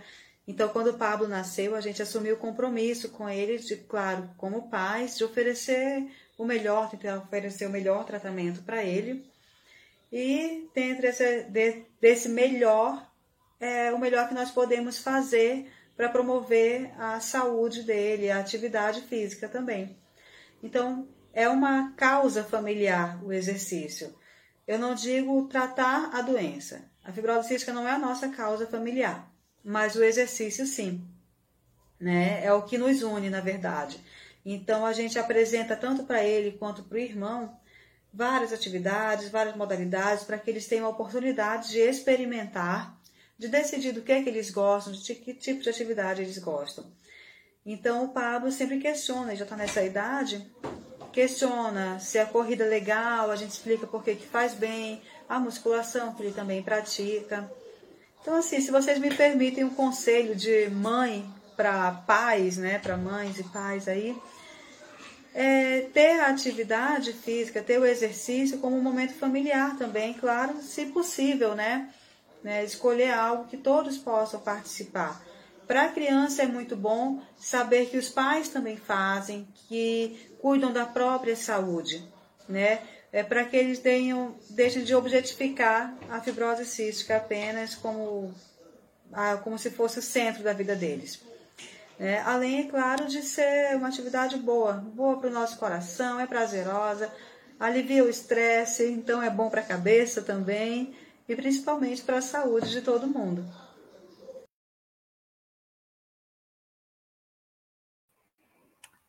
Então, quando o Pablo nasceu, a gente assumiu o compromisso com ele, de, claro, como pais, de oferecer o melhor, tentar oferecer o melhor tratamento para ele. E dentro desse, de, desse melhor, é o melhor que nós podemos fazer para promover a saúde dele, a atividade física também. Então, é uma causa familiar o exercício. Eu não digo tratar a doença. A fibrose cística não é a nossa causa familiar, mas o exercício sim. Né? É o que nos une, na verdade. Então a gente apresenta tanto para ele quanto para o irmão várias atividades, várias modalidades, para que eles tenham a oportunidade de experimentar, de decidir do que é que eles gostam, de que tipo de atividade eles gostam. Então o Pablo sempre questiona, ele já está nessa idade, questiona se a corrida é legal, a gente explica por que, que faz bem, a musculação que ele também pratica. Então, assim, se vocês me permitem um conselho de mãe para pais, né, para mães e pais aí, é, ter a atividade física, ter o exercício como um momento familiar também, claro, se possível, né? né? Escolher algo que todos possam participar. Para a criança é muito bom saber que os pais também fazem, que cuidam da própria saúde, né? É para que eles deixem de objetificar a fibrose cística apenas como, como se fosse o centro da vida deles. É, além, é claro, de ser uma atividade boa, boa para o nosso coração, é prazerosa, alivia o estresse, então é bom para a cabeça também e principalmente para a saúde de todo mundo.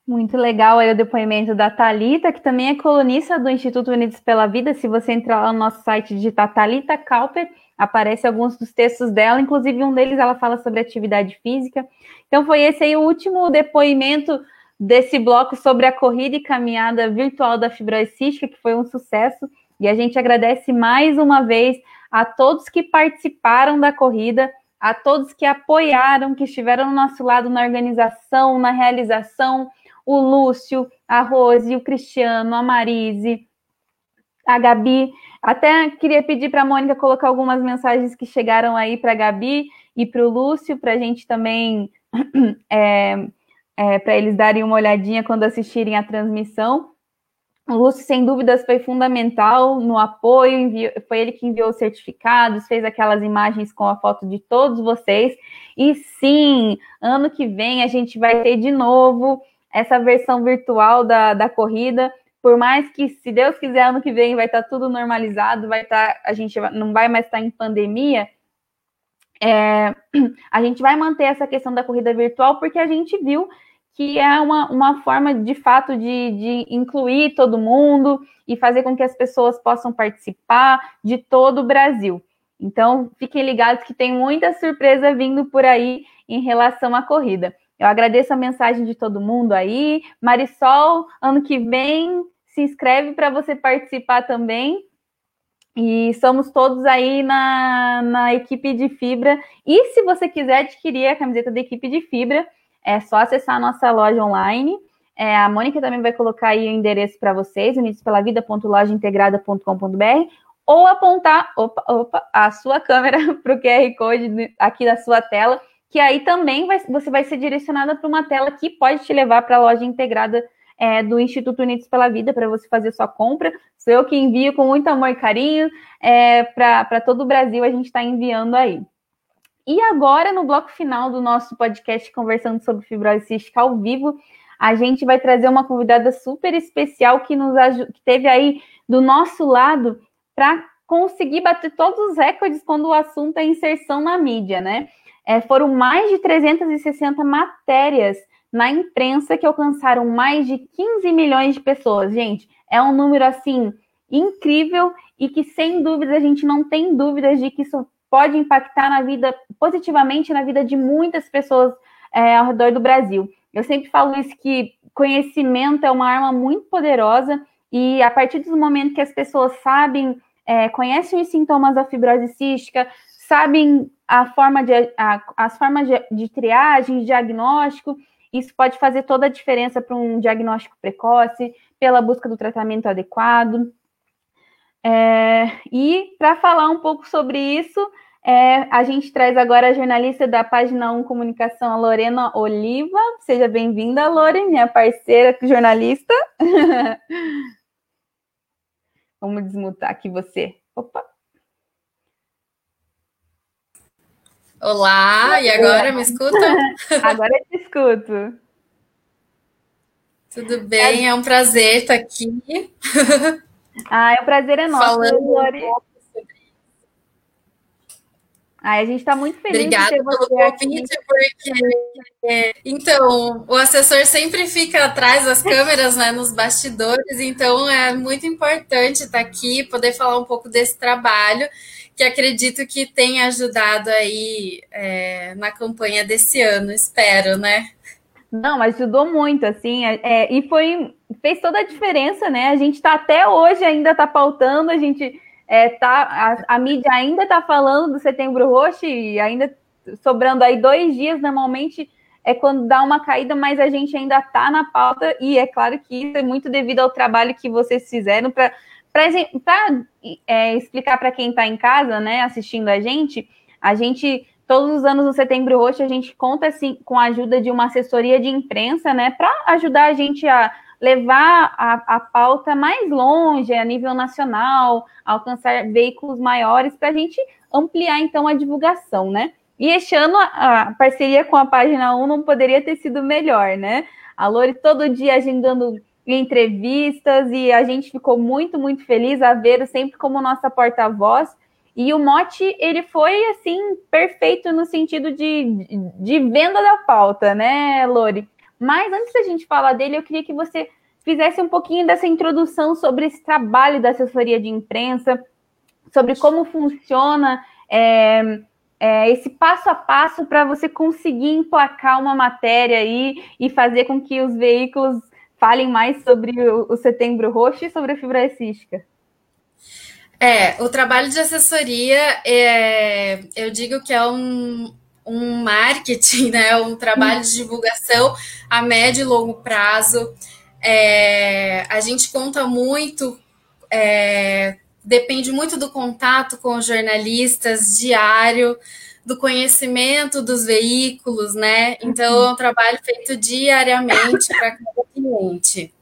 Muito legal aí o depoimento da Talita, que também é colunista do Instituto Unidos pela Vida. Se você entrar lá no nosso site digitar Talita Kauper, aparece alguns dos textos dela, inclusive um deles ela fala sobre atividade física. Então foi esse aí o último depoimento desse bloco sobre a corrida e caminhada virtual da fibrose que foi um sucesso. E a gente agradece mais uma vez a todos que participaram da corrida, a todos que apoiaram, que estiveram no nosso lado na organização, na realização, o Lúcio, a Rose, o Cristiano, a Marise, a Gabi. Até queria pedir para a Mônica colocar algumas mensagens que chegaram aí para a Gabi e para o Lúcio, para a gente também, é, é, para eles darem uma olhadinha quando assistirem a transmissão. O Lúcio, sem dúvidas, foi fundamental no apoio, enviou, foi ele que enviou os certificados, fez aquelas imagens com a foto de todos vocês. E sim, ano que vem a gente vai ter de novo essa versão virtual da, da corrida. Por mais que, se Deus quiser, ano que vem vai estar tá tudo normalizado, vai estar, tá, a gente não vai mais estar tá em pandemia. É, a gente vai manter essa questão da corrida virtual porque a gente viu que é uma, uma forma de fato de, de incluir todo mundo e fazer com que as pessoas possam participar de todo o Brasil. Então, fiquem ligados que tem muita surpresa vindo por aí em relação à corrida. Eu agradeço a mensagem de todo mundo aí. Marisol, ano que vem, se inscreve para você participar também. E somos todos aí na, na equipe de fibra. E se você quiser adquirir a camiseta da equipe de fibra, é só acessar a nossa loja online. É, a Mônica também vai colocar aí o endereço para vocês, unidospelavida.lojaintegrada.com.br, ou apontar opa, opa, a sua câmera para o QR Code aqui da sua tela que aí também vai, você vai ser direcionada para uma tela que pode te levar para a loja integrada é, do Instituto Unidos pela Vida para você fazer sua compra. Sou eu que envio com muito amor e carinho é, para todo o Brasil, a gente está enviando aí. E agora, no bloco final do nosso podcast Conversando sobre Fibrose Cística ao vivo, a gente vai trazer uma convidada super especial que nos que teve aí do nosso lado para conseguir bater todos os recordes quando o assunto é inserção na mídia, né? É, foram mais de 360 matérias na imprensa que alcançaram mais de 15 milhões de pessoas. Gente, é um número assim incrível e que sem dúvida a gente não tem dúvidas de que isso pode impactar na vida positivamente na vida de muitas pessoas é, ao redor do Brasil. Eu sempre falo isso que conhecimento é uma arma muito poderosa e a partir do momento que as pessoas sabem, é, conhecem os sintomas da fibrose cística, sabem a forma de, a, as formas de, de triagem, diagnóstico, isso pode fazer toda a diferença para um diagnóstico precoce, pela busca do tratamento adequado. É, e para falar um pouco sobre isso, é, a gente traz agora a jornalista da página 1 Comunicação, a Lorena Oliva. Seja bem-vinda, Lore, minha parceira jornalista. Vamos desmutar aqui você. Opa! Olá, e agora me escuta? agora eu te escuto. Tudo bem, é um prazer estar aqui. Ah, é um prazer enorme, Falando Lori. Ai, a gente está muito feliz Obrigada de ter você pelo convite, aqui. porque então o assessor sempre fica atrás das câmeras, né, nos bastidores, então é muito importante estar aqui, poder falar um pouco desse trabalho, que acredito que tem ajudado aí é, na campanha desse ano, espero, né? Não, ajudou muito, assim, é, é e foi fez toda a diferença, né? A gente está até hoje ainda está pautando, a gente é, tá, a, a mídia ainda está falando do Setembro Roxo e ainda sobrando aí dois dias, normalmente é quando dá uma caída, mas a gente ainda está na pauta e é claro que isso é muito devido ao trabalho que vocês fizeram para é, explicar para quem está em casa, né, assistindo a gente, a gente todos os anos no Setembro Roxo a gente conta assim com a ajuda de uma assessoria de imprensa, né, para ajudar a gente a levar a, a pauta mais longe, a nível nacional, alcançar veículos maiores, para a gente ampliar, então, a divulgação, né? E este ano, a, parceria com a página 1 não poderia ter sido melhor, né? A Lori todo dia agendando entrevistas e a gente ficou muito, muito feliz a ver sempre como nossa porta-voz. E o mote, ele foi, assim, perfeito no sentido de, de venda da pauta, né, Lori? Mas antes da gente falar dele, eu queria que você fizesse um pouquinho dessa introdução sobre esse trabalho da assessoria de imprensa, sobre como funciona é, é, esse passo a passo para você conseguir emplacar uma matéria aí e fazer com que os veículos falem mais sobre o, setembro roxo e sobre a fibra cística. É, o trabalho de assessoria, é, eu digo que é um, um marketing, né, um trabalho de divulgação a médio e longo prazo. É, a gente conta muito, é, depende muito do contato com os jornalistas diário, do conhecimento dos veículos, né? Então, é um trabalho feito diariamente para cada cliente.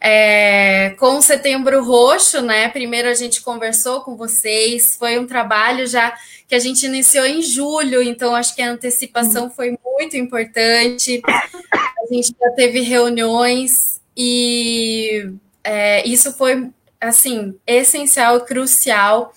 É, com o Setembro Roxo, né? Primeiro a gente conversou com vocês, foi um trabalho já que a gente iniciou em julho, então acho que a antecipação foi muito importante. A gente já teve reuniões e é, isso foi assim essencial e crucial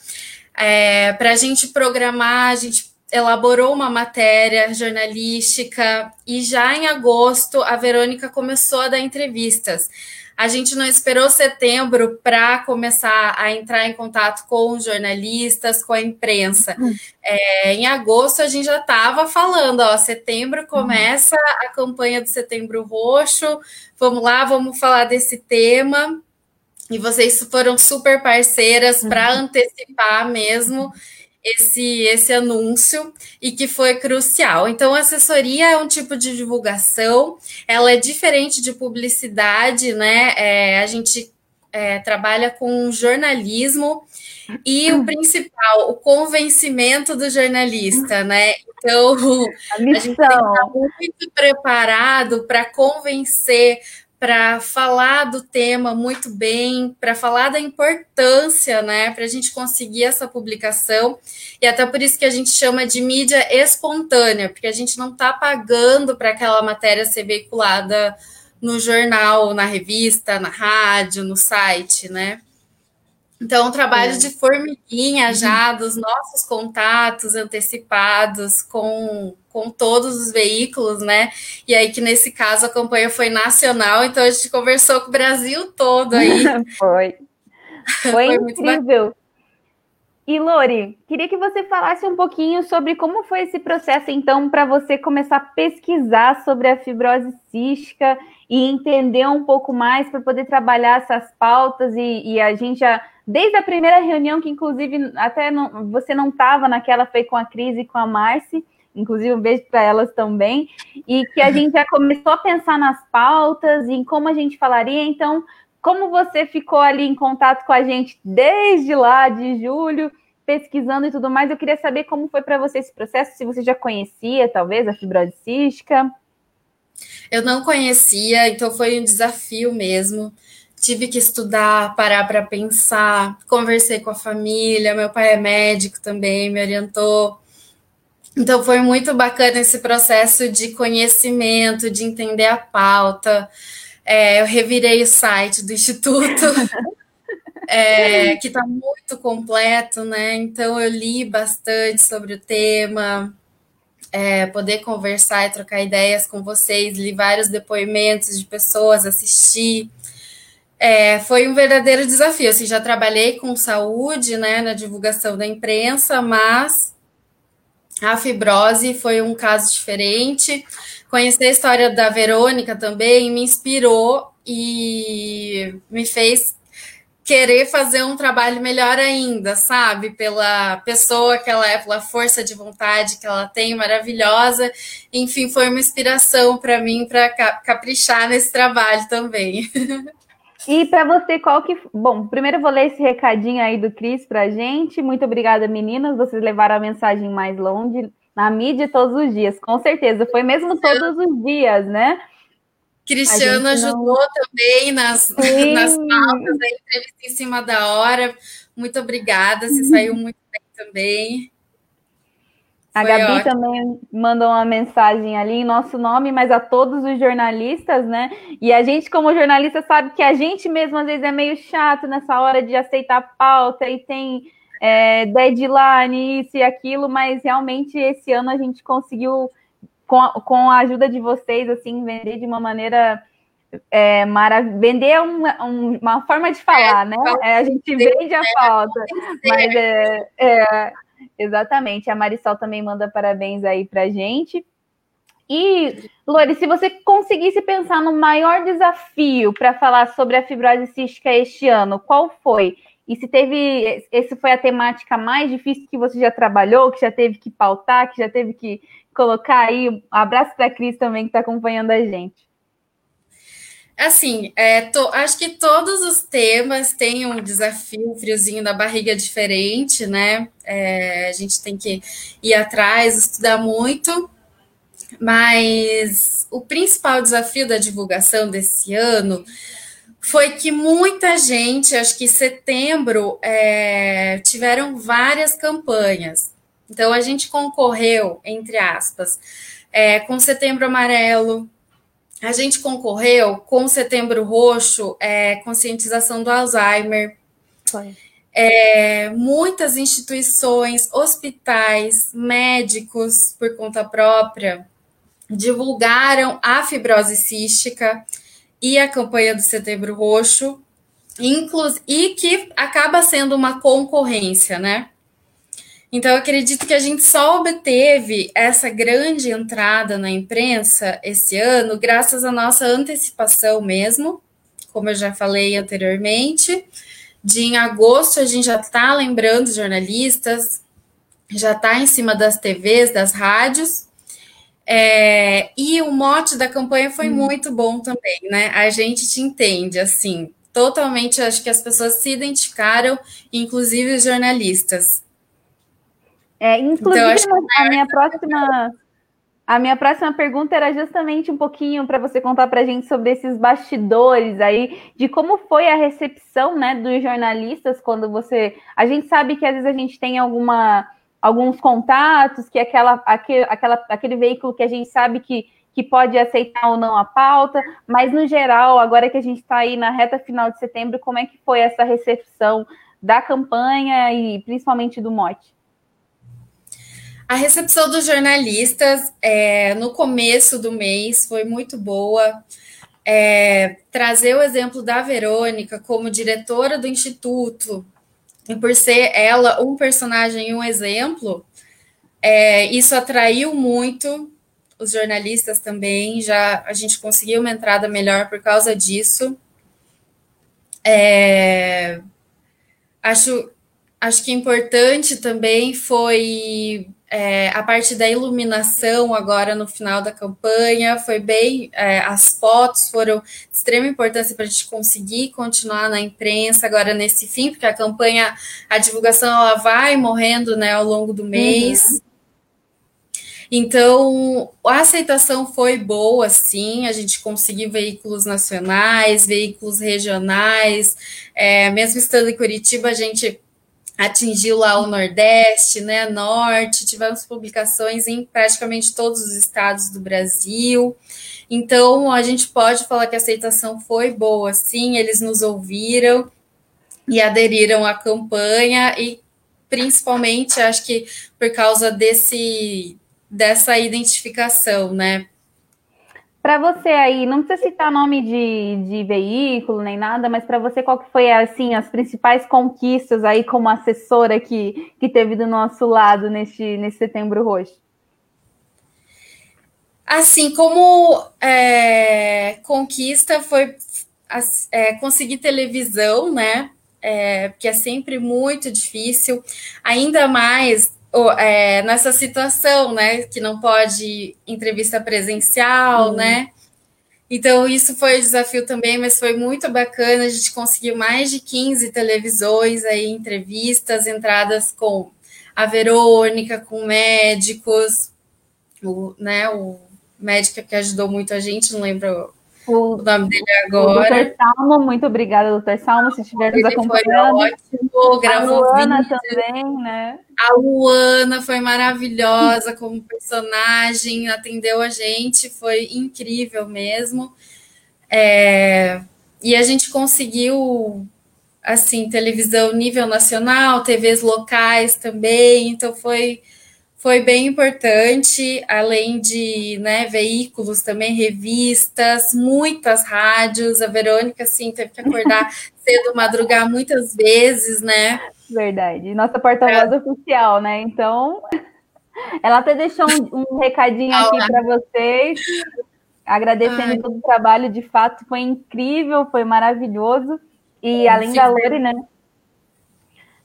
é, para a gente programar. A gente elaborou uma matéria jornalística e já em agosto a Verônica começou a dar entrevistas. A gente não esperou setembro para começar a entrar em contato com os jornalistas, com a imprensa. É, em agosto a gente já estava falando, ó, setembro começa a campanha do Setembro Roxo. Vamos lá, vamos falar desse tema. E vocês foram super parceiras para antecipar mesmo esse, esse anúncio e que foi crucial. Então, a assessoria é um tipo de divulgação, ela é diferente de publicidade, né? É, a gente é, trabalha com jornalismo e o principal, o convencimento do jornalista, né? Então, a, a gente tem que estar muito preparado para convencer, para falar do tema muito bem, para falar da importância, né, para a gente conseguir essa publicação. E até por isso que a gente chama de mídia espontânea, porque a gente não está pagando para aquela matéria ser veiculada no jornal, na revista, na rádio, no site, né? Então, um trabalho é. de formiguinha já dos nossos contatos antecipados com, com todos os veículos, né? E aí que nesse caso a campanha foi nacional, então a gente conversou com o Brasil todo aí. foi. Foi, foi incrível. E Lori, queria que você falasse um pouquinho sobre como foi esse processo, então, para você começar a pesquisar sobre a fibrose cística e entender um pouco mais para poder trabalhar essas pautas e, e a gente já desde a primeira reunião, que inclusive até não, você não estava naquela, foi com a Cris e com a Marci, inclusive um beijo para elas também, e que a gente já começou a pensar nas pautas e em como a gente falaria. Então, como você ficou ali em contato com a gente desde lá de julho, pesquisando e tudo mais, eu queria saber como foi para você esse processo, se você já conhecia, talvez, a fibrose cística. Eu não conhecia, então foi um desafio mesmo tive que estudar, parar para pensar, conversei com a família, meu pai é médico também, me orientou. Então foi muito bacana esse processo de conhecimento, de entender a pauta. É, eu revirei o site do Instituto. é, que está muito completo, né? Então eu li bastante sobre o tema, é, poder conversar e trocar ideias com vocês, li vários depoimentos de pessoas, assisti. É, foi um verdadeiro desafio. Assim, já trabalhei com saúde, né, na divulgação da imprensa, mas a fibrose foi um caso diferente. Conhecer a história da Verônica também me inspirou e me fez querer fazer um trabalho melhor ainda, sabe? Pela pessoa que ela é, pela força de vontade que ela tem, maravilhosa. Enfim, foi uma inspiração para mim para caprichar nesse trabalho também. E para você, qual que. Bom, primeiro eu vou ler esse recadinho aí do Cris para a gente. Muito obrigada, meninas. Vocês levaram a mensagem mais longe na mídia todos os dias, com certeza. Foi mesmo todos os dias, né? Cristiano ajudou não... também nas, nas pautas, a entrevista em cima da hora. Muito obrigada, você saiu muito bem também. A Foi Gabi ótimo. também mandou uma mensagem ali em nosso nome, mas a todos os jornalistas, né? E a gente, como jornalista, sabe que a gente mesmo às vezes é meio chato nessa hora de aceitar pauta e tem é, deadline, isso e aquilo, mas realmente esse ano a gente conseguiu com a, com a ajuda de vocês, assim, vender de uma maneira é, maravilhosa. Vender é uma, uma forma de falar, né? É, a gente vende a falta, mas é, é, exatamente. A Marisol também manda parabéns aí pra gente. E, Lori, se você conseguisse pensar no maior desafio para falar sobre a fibrose cística este ano, qual foi? E se teve, esse foi a temática mais difícil que você já trabalhou, que já teve que pautar, que já teve que colocar aí. Um abraço para a Cris também, que está acompanhando a gente. Assim, é, to, acho que todos os temas têm um desafio, um friozinho da barriga diferente, né? É, a gente tem que ir atrás, estudar muito, mas o principal desafio da divulgação desse ano foi que muita gente, acho que em setembro, é, tiveram várias campanhas. Então, a gente concorreu, entre aspas, é, com Setembro Amarelo, a gente concorreu com Setembro Roxo, é, conscientização do Alzheimer. É, muitas instituições, hospitais, médicos, por conta própria, divulgaram a fibrose cística e a campanha do Setembro Roxo, e que acaba sendo uma concorrência, né? Então, eu acredito que a gente só obteve essa grande entrada na imprensa esse ano graças à nossa antecipação mesmo, como eu já falei anteriormente. De em agosto, a gente já está lembrando jornalistas, já está em cima das TVs, das rádios. É, e o mote da campanha foi hum. muito bom também, né? A gente te entende, assim, totalmente. Acho que as pessoas se identificaram, inclusive os jornalistas. É, inclusive, então, a minha próxima. A minha próxima pergunta era justamente um pouquinho para você contar para a gente sobre esses bastidores aí, de como foi a recepção né, dos jornalistas quando você. A gente sabe que às vezes a gente tem alguma, alguns contatos, que aquela, aquele, aquela, aquele veículo que a gente sabe que, que pode aceitar ou não a pauta, mas no geral, agora que a gente está aí na reta final de setembro, como é que foi essa recepção da campanha e principalmente do mote? A recepção dos jornalistas é, no começo do mês foi muito boa. É, trazer o exemplo da Verônica como diretora do Instituto, e por ser ela um personagem e um exemplo, é, isso atraiu muito os jornalistas também. Já a gente conseguiu uma entrada melhor por causa disso. É, acho, acho que importante também foi é, a parte da iluminação agora no final da campanha foi bem. É, as fotos foram de extrema importância para a gente conseguir continuar na imprensa agora nesse fim, porque a campanha, a divulgação ela vai morrendo né, ao longo do mês. Uhum. Então, a aceitação foi boa, sim. A gente conseguiu veículos nacionais, veículos regionais. É, mesmo estando em Curitiba, a gente atingiu lá o Nordeste, né, Norte, tivemos publicações em praticamente todos os estados do Brasil. Então, a gente pode falar que a aceitação foi boa, sim, eles nos ouviram. e aderiram à campanha e principalmente acho que por causa desse dessa identificação, né? Para você aí, não precisa citar nome de, de veículo nem nada, mas para você qual que foi assim as principais conquistas aí como assessora que, que teve do nosso lado neste, nesse setembro roxo? Assim, como é, conquista foi é, conseguir televisão, né? É, que é sempre muito difícil, ainda mais é, nessa situação, né? Que não pode entrevista presencial, uhum. né? Então, isso foi um desafio também, mas foi muito bacana. A gente conseguiu mais de 15 televisões aí, entrevistas, entradas com a Verônica, com médicos, o, né, o médico que ajudou muito a gente, não lembro o, o nome dele agora. Doutor Salmo, muito obrigada, doutor Salmo, se estiver nos acompanhando. Foi ótimo, gravou a Luana vídeo. também, né? A Luana foi maravilhosa como personagem, atendeu a gente, foi incrível mesmo. É, e a gente conseguiu, assim, televisão nível nacional, TVs locais também, então foi foi bem importante, além de né, veículos também, revistas, muitas rádios. A Verônica, sim, teve que acordar cedo, madrugar muitas vezes, né? Verdade. Nossa porta-voz é. oficial, né? Então, ela até deixou um, um recadinho aqui para vocês, agradecendo Ai. todo o trabalho. De fato, foi incrível, foi maravilhoso. E além sim, da Lore, né?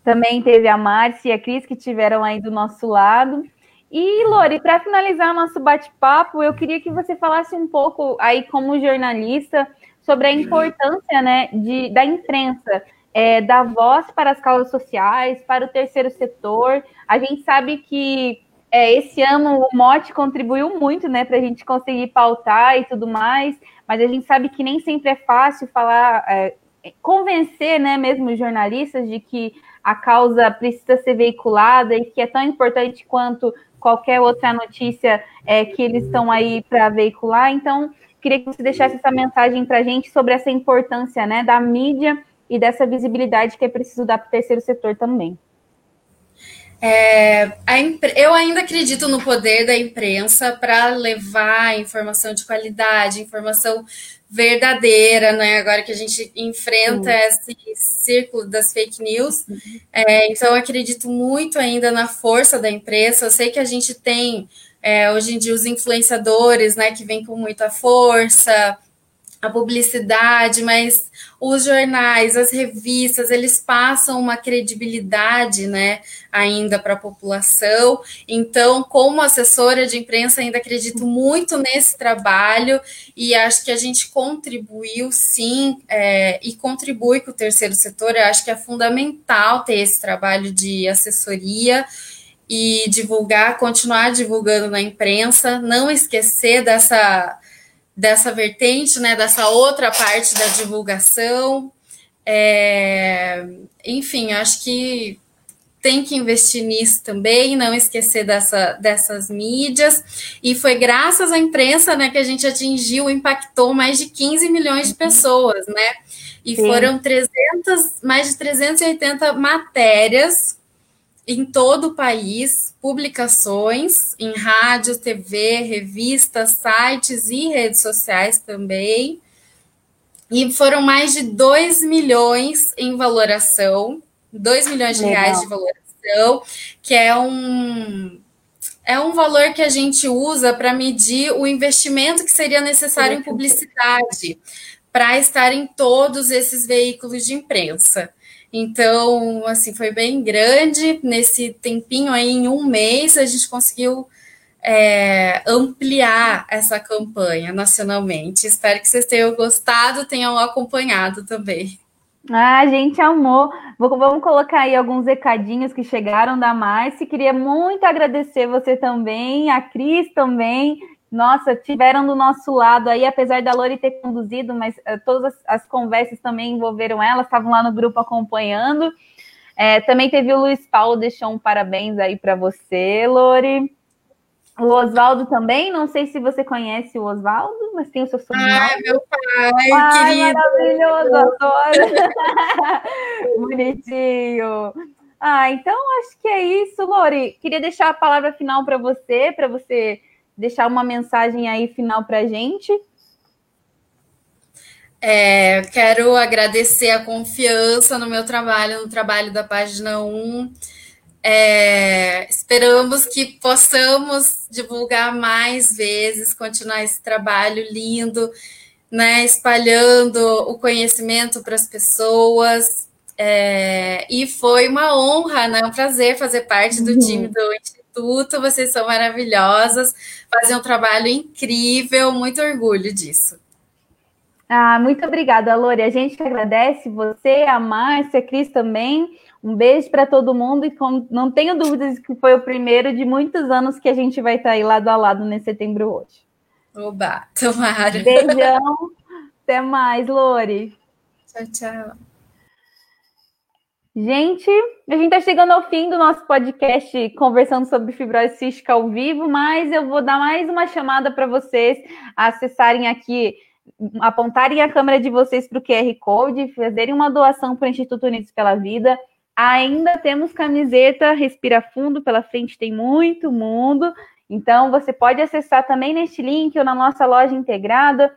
Também teve a Márcia e a Cris que tiveram aí do nosso lado. E, Lori, para finalizar nosso bate-papo, eu queria que você falasse um pouco aí, como jornalista, sobre a importância né, de, da imprensa, é, da voz para as causas sociais, para o terceiro setor. A gente sabe que é, esse ano o Mote contribuiu muito né, para a gente conseguir pautar e tudo mais, mas a gente sabe que nem sempre é fácil falar, é, convencer né, mesmo os jornalistas de que a causa precisa ser veiculada e que é tão importante quanto qualquer outra notícia é, que eles estão aí para veicular. Então, queria que você deixasse essa mensagem para a gente sobre essa importância né, da mídia e dessa visibilidade que é preciso dar para o terceiro setor também. É, eu ainda acredito no poder da imprensa para levar informação de qualidade, informação verdadeira, né? Agora que a gente enfrenta uhum. esse círculo das fake news, é, então eu acredito muito ainda na força da imprensa. Eu sei que a gente tem é, hoje em dia os influenciadores, né, que vêm com muita força, a publicidade, mas os jornais, as revistas, eles passam uma credibilidade, né, ainda para a população. Então, como assessora de imprensa, ainda acredito muito nesse trabalho e acho que a gente contribuiu, sim, é, e contribui com o terceiro setor. Eu acho que é fundamental ter esse trabalho de assessoria e divulgar, continuar divulgando na imprensa, não esquecer dessa dessa vertente, né, dessa outra parte da divulgação. É, enfim, acho que tem que investir nisso também, não esquecer dessa, dessas mídias. E foi graças à imprensa né, que a gente atingiu, impactou mais de 15 milhões de pessoas, né? E Sim. foram 300, mais de 380 matérias em todo o país, publicações em rádio, TV, revistas, sites e redes sociais também. E foram mais de 2 milhões em valoração, 2 milhões de Legal. reais de valoração, que é um é um valor que a gente usa para medir o investimento que seria necessário em publicidade para estar em todos esses veículos de imprensa. Então, assim, foi bem grande. Nesse tempinho aí, em um mês, a gente conseguiu é, ampliar essa campanha nacionalmente. Espero que vocês tenham gostado, tenham acompanhado também. Ah, a gente amou. Vamos colocar aí alguns recadinhos que chegaram da Márcia. Queria muito agradecer você também, a Cris também, nossa, tiveram do nosso lado aí, apesar da Lori ter conduzido, mas uh, todas as, as, conversas também envolveram ela, estavam lá no grupo acompanhando. É, também teve o Luiz Paulo, deixou um parabéns aí para você, Lori. O Oswaldo também, não sei se você conhece o Oswaldo, mas tem o seu sobrenome. Ai, meu pai, Ai, querido. maravilhoso, adoro. Bonitinho. Ah, então acho que é isso, Lori. Queria deixar a palavra final para você, para você deixar uma mensagem aí final para a gente. É, quero agradecer a confiança no meu trabalho, no trabalho da página 1. É, esperamos que possamos divulgar mais vezes, continuar esse trabalho lindo, né, espalhando o conhecimento para as pessoas. É, e foi uma honra, né, um prazer fazer parte do time do Instituto. Vocês são maravilhosas, fazem um trabalho incrível, muito orgulho disso. Ah, muito obrigada, Lore. A gente agradece você, a Márcia, a Cris também. Um beijo para todo mundo e com, não tenho dúvidas que foi o primeiro de muitos anos que a gente vai estar aí lado a lado nesse setembro hoje. Oba, tomara. Beijão. Até mais, Lore. Tchau, tchau. Gente, a gente está chegando ao fim do nosso podcast conversando sobre fibrose cística ao vivo, mas eu vou dar mais uma chamada para vocês acessarem aqui apontarem a câmera de vocês para o QR Code, fazerem uma doação para o Instituto Unidos pela Vida. Ainda temos camiseta Respira Fundo, pela frente tem muito mundo. Então, você pode acessar também neste link ou na nossa loja integrada.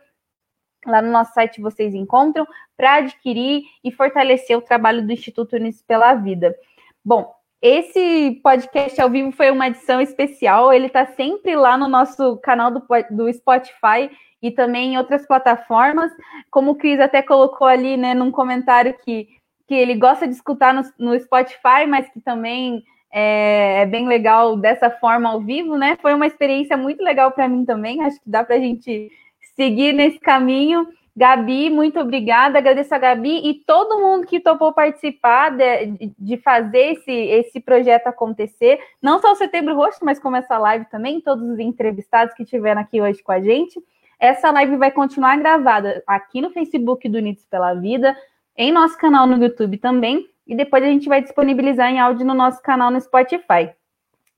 Lá no nosso site vocês encontram para adquirir e fortalecer o trabalho do Instituto Unidos pela Vida. Bom, esse podcast ao vivo foi uma edição especial. Ele está sempre lá no nosso canal do, do Spotify e também em outras plataformas. Como o Cris até colocou ali, né, num comentário que, que ele gosta de escutar no, no Spotify, mas que também é, é, bem legal dessa forma ao vivo, né? Foi uma experiência muito legal para mim também. Acho que dá para a gente seguir nesse caminho. Gabi, muito obrigada. Agradeço a Gabi e todo mundo que topou participar de, de fazer esse, esse projeto acontecer. Não só o Setembro Roxo, mas como essa live também, todos os entrevistados que estiveram aqui hoje com a gente. Essa live vai continuar gravada aqui no Facebook do Unidos pela Vida, em nosso canal no YouTube também, e depois a gente vai disponibilizar em áudio no nosso canal no Spotify.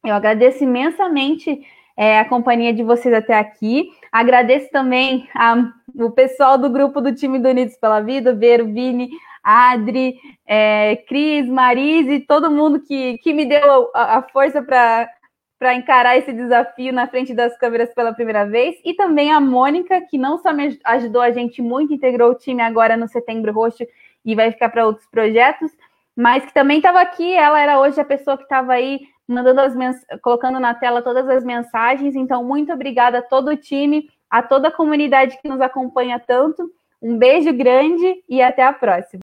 Eu agradeço imensamente é, a companhia de vocês até aqui. Agradeço também a, o pessoal do grupo do time do Unidos pela Vida, Vero, Vini, Adri, é, Cris, Marise, todo mundo que, que me deu a, a força para para encarar esse desafio na frente das câmeras pela primeira vez, e também a Mônica, que não só me ajudou a gente muito, integrou o time agora no Setembro Roxo e vai ficar para outros projetos, mas que também estava aqui, ela era hoje a pessoa que estava aí mandando as colocando na tela todas as mensagens. Então, muito obrigada a todo o time, a toda a comunidade que nos acompanha tanto. Um beijo grande e até a próxima.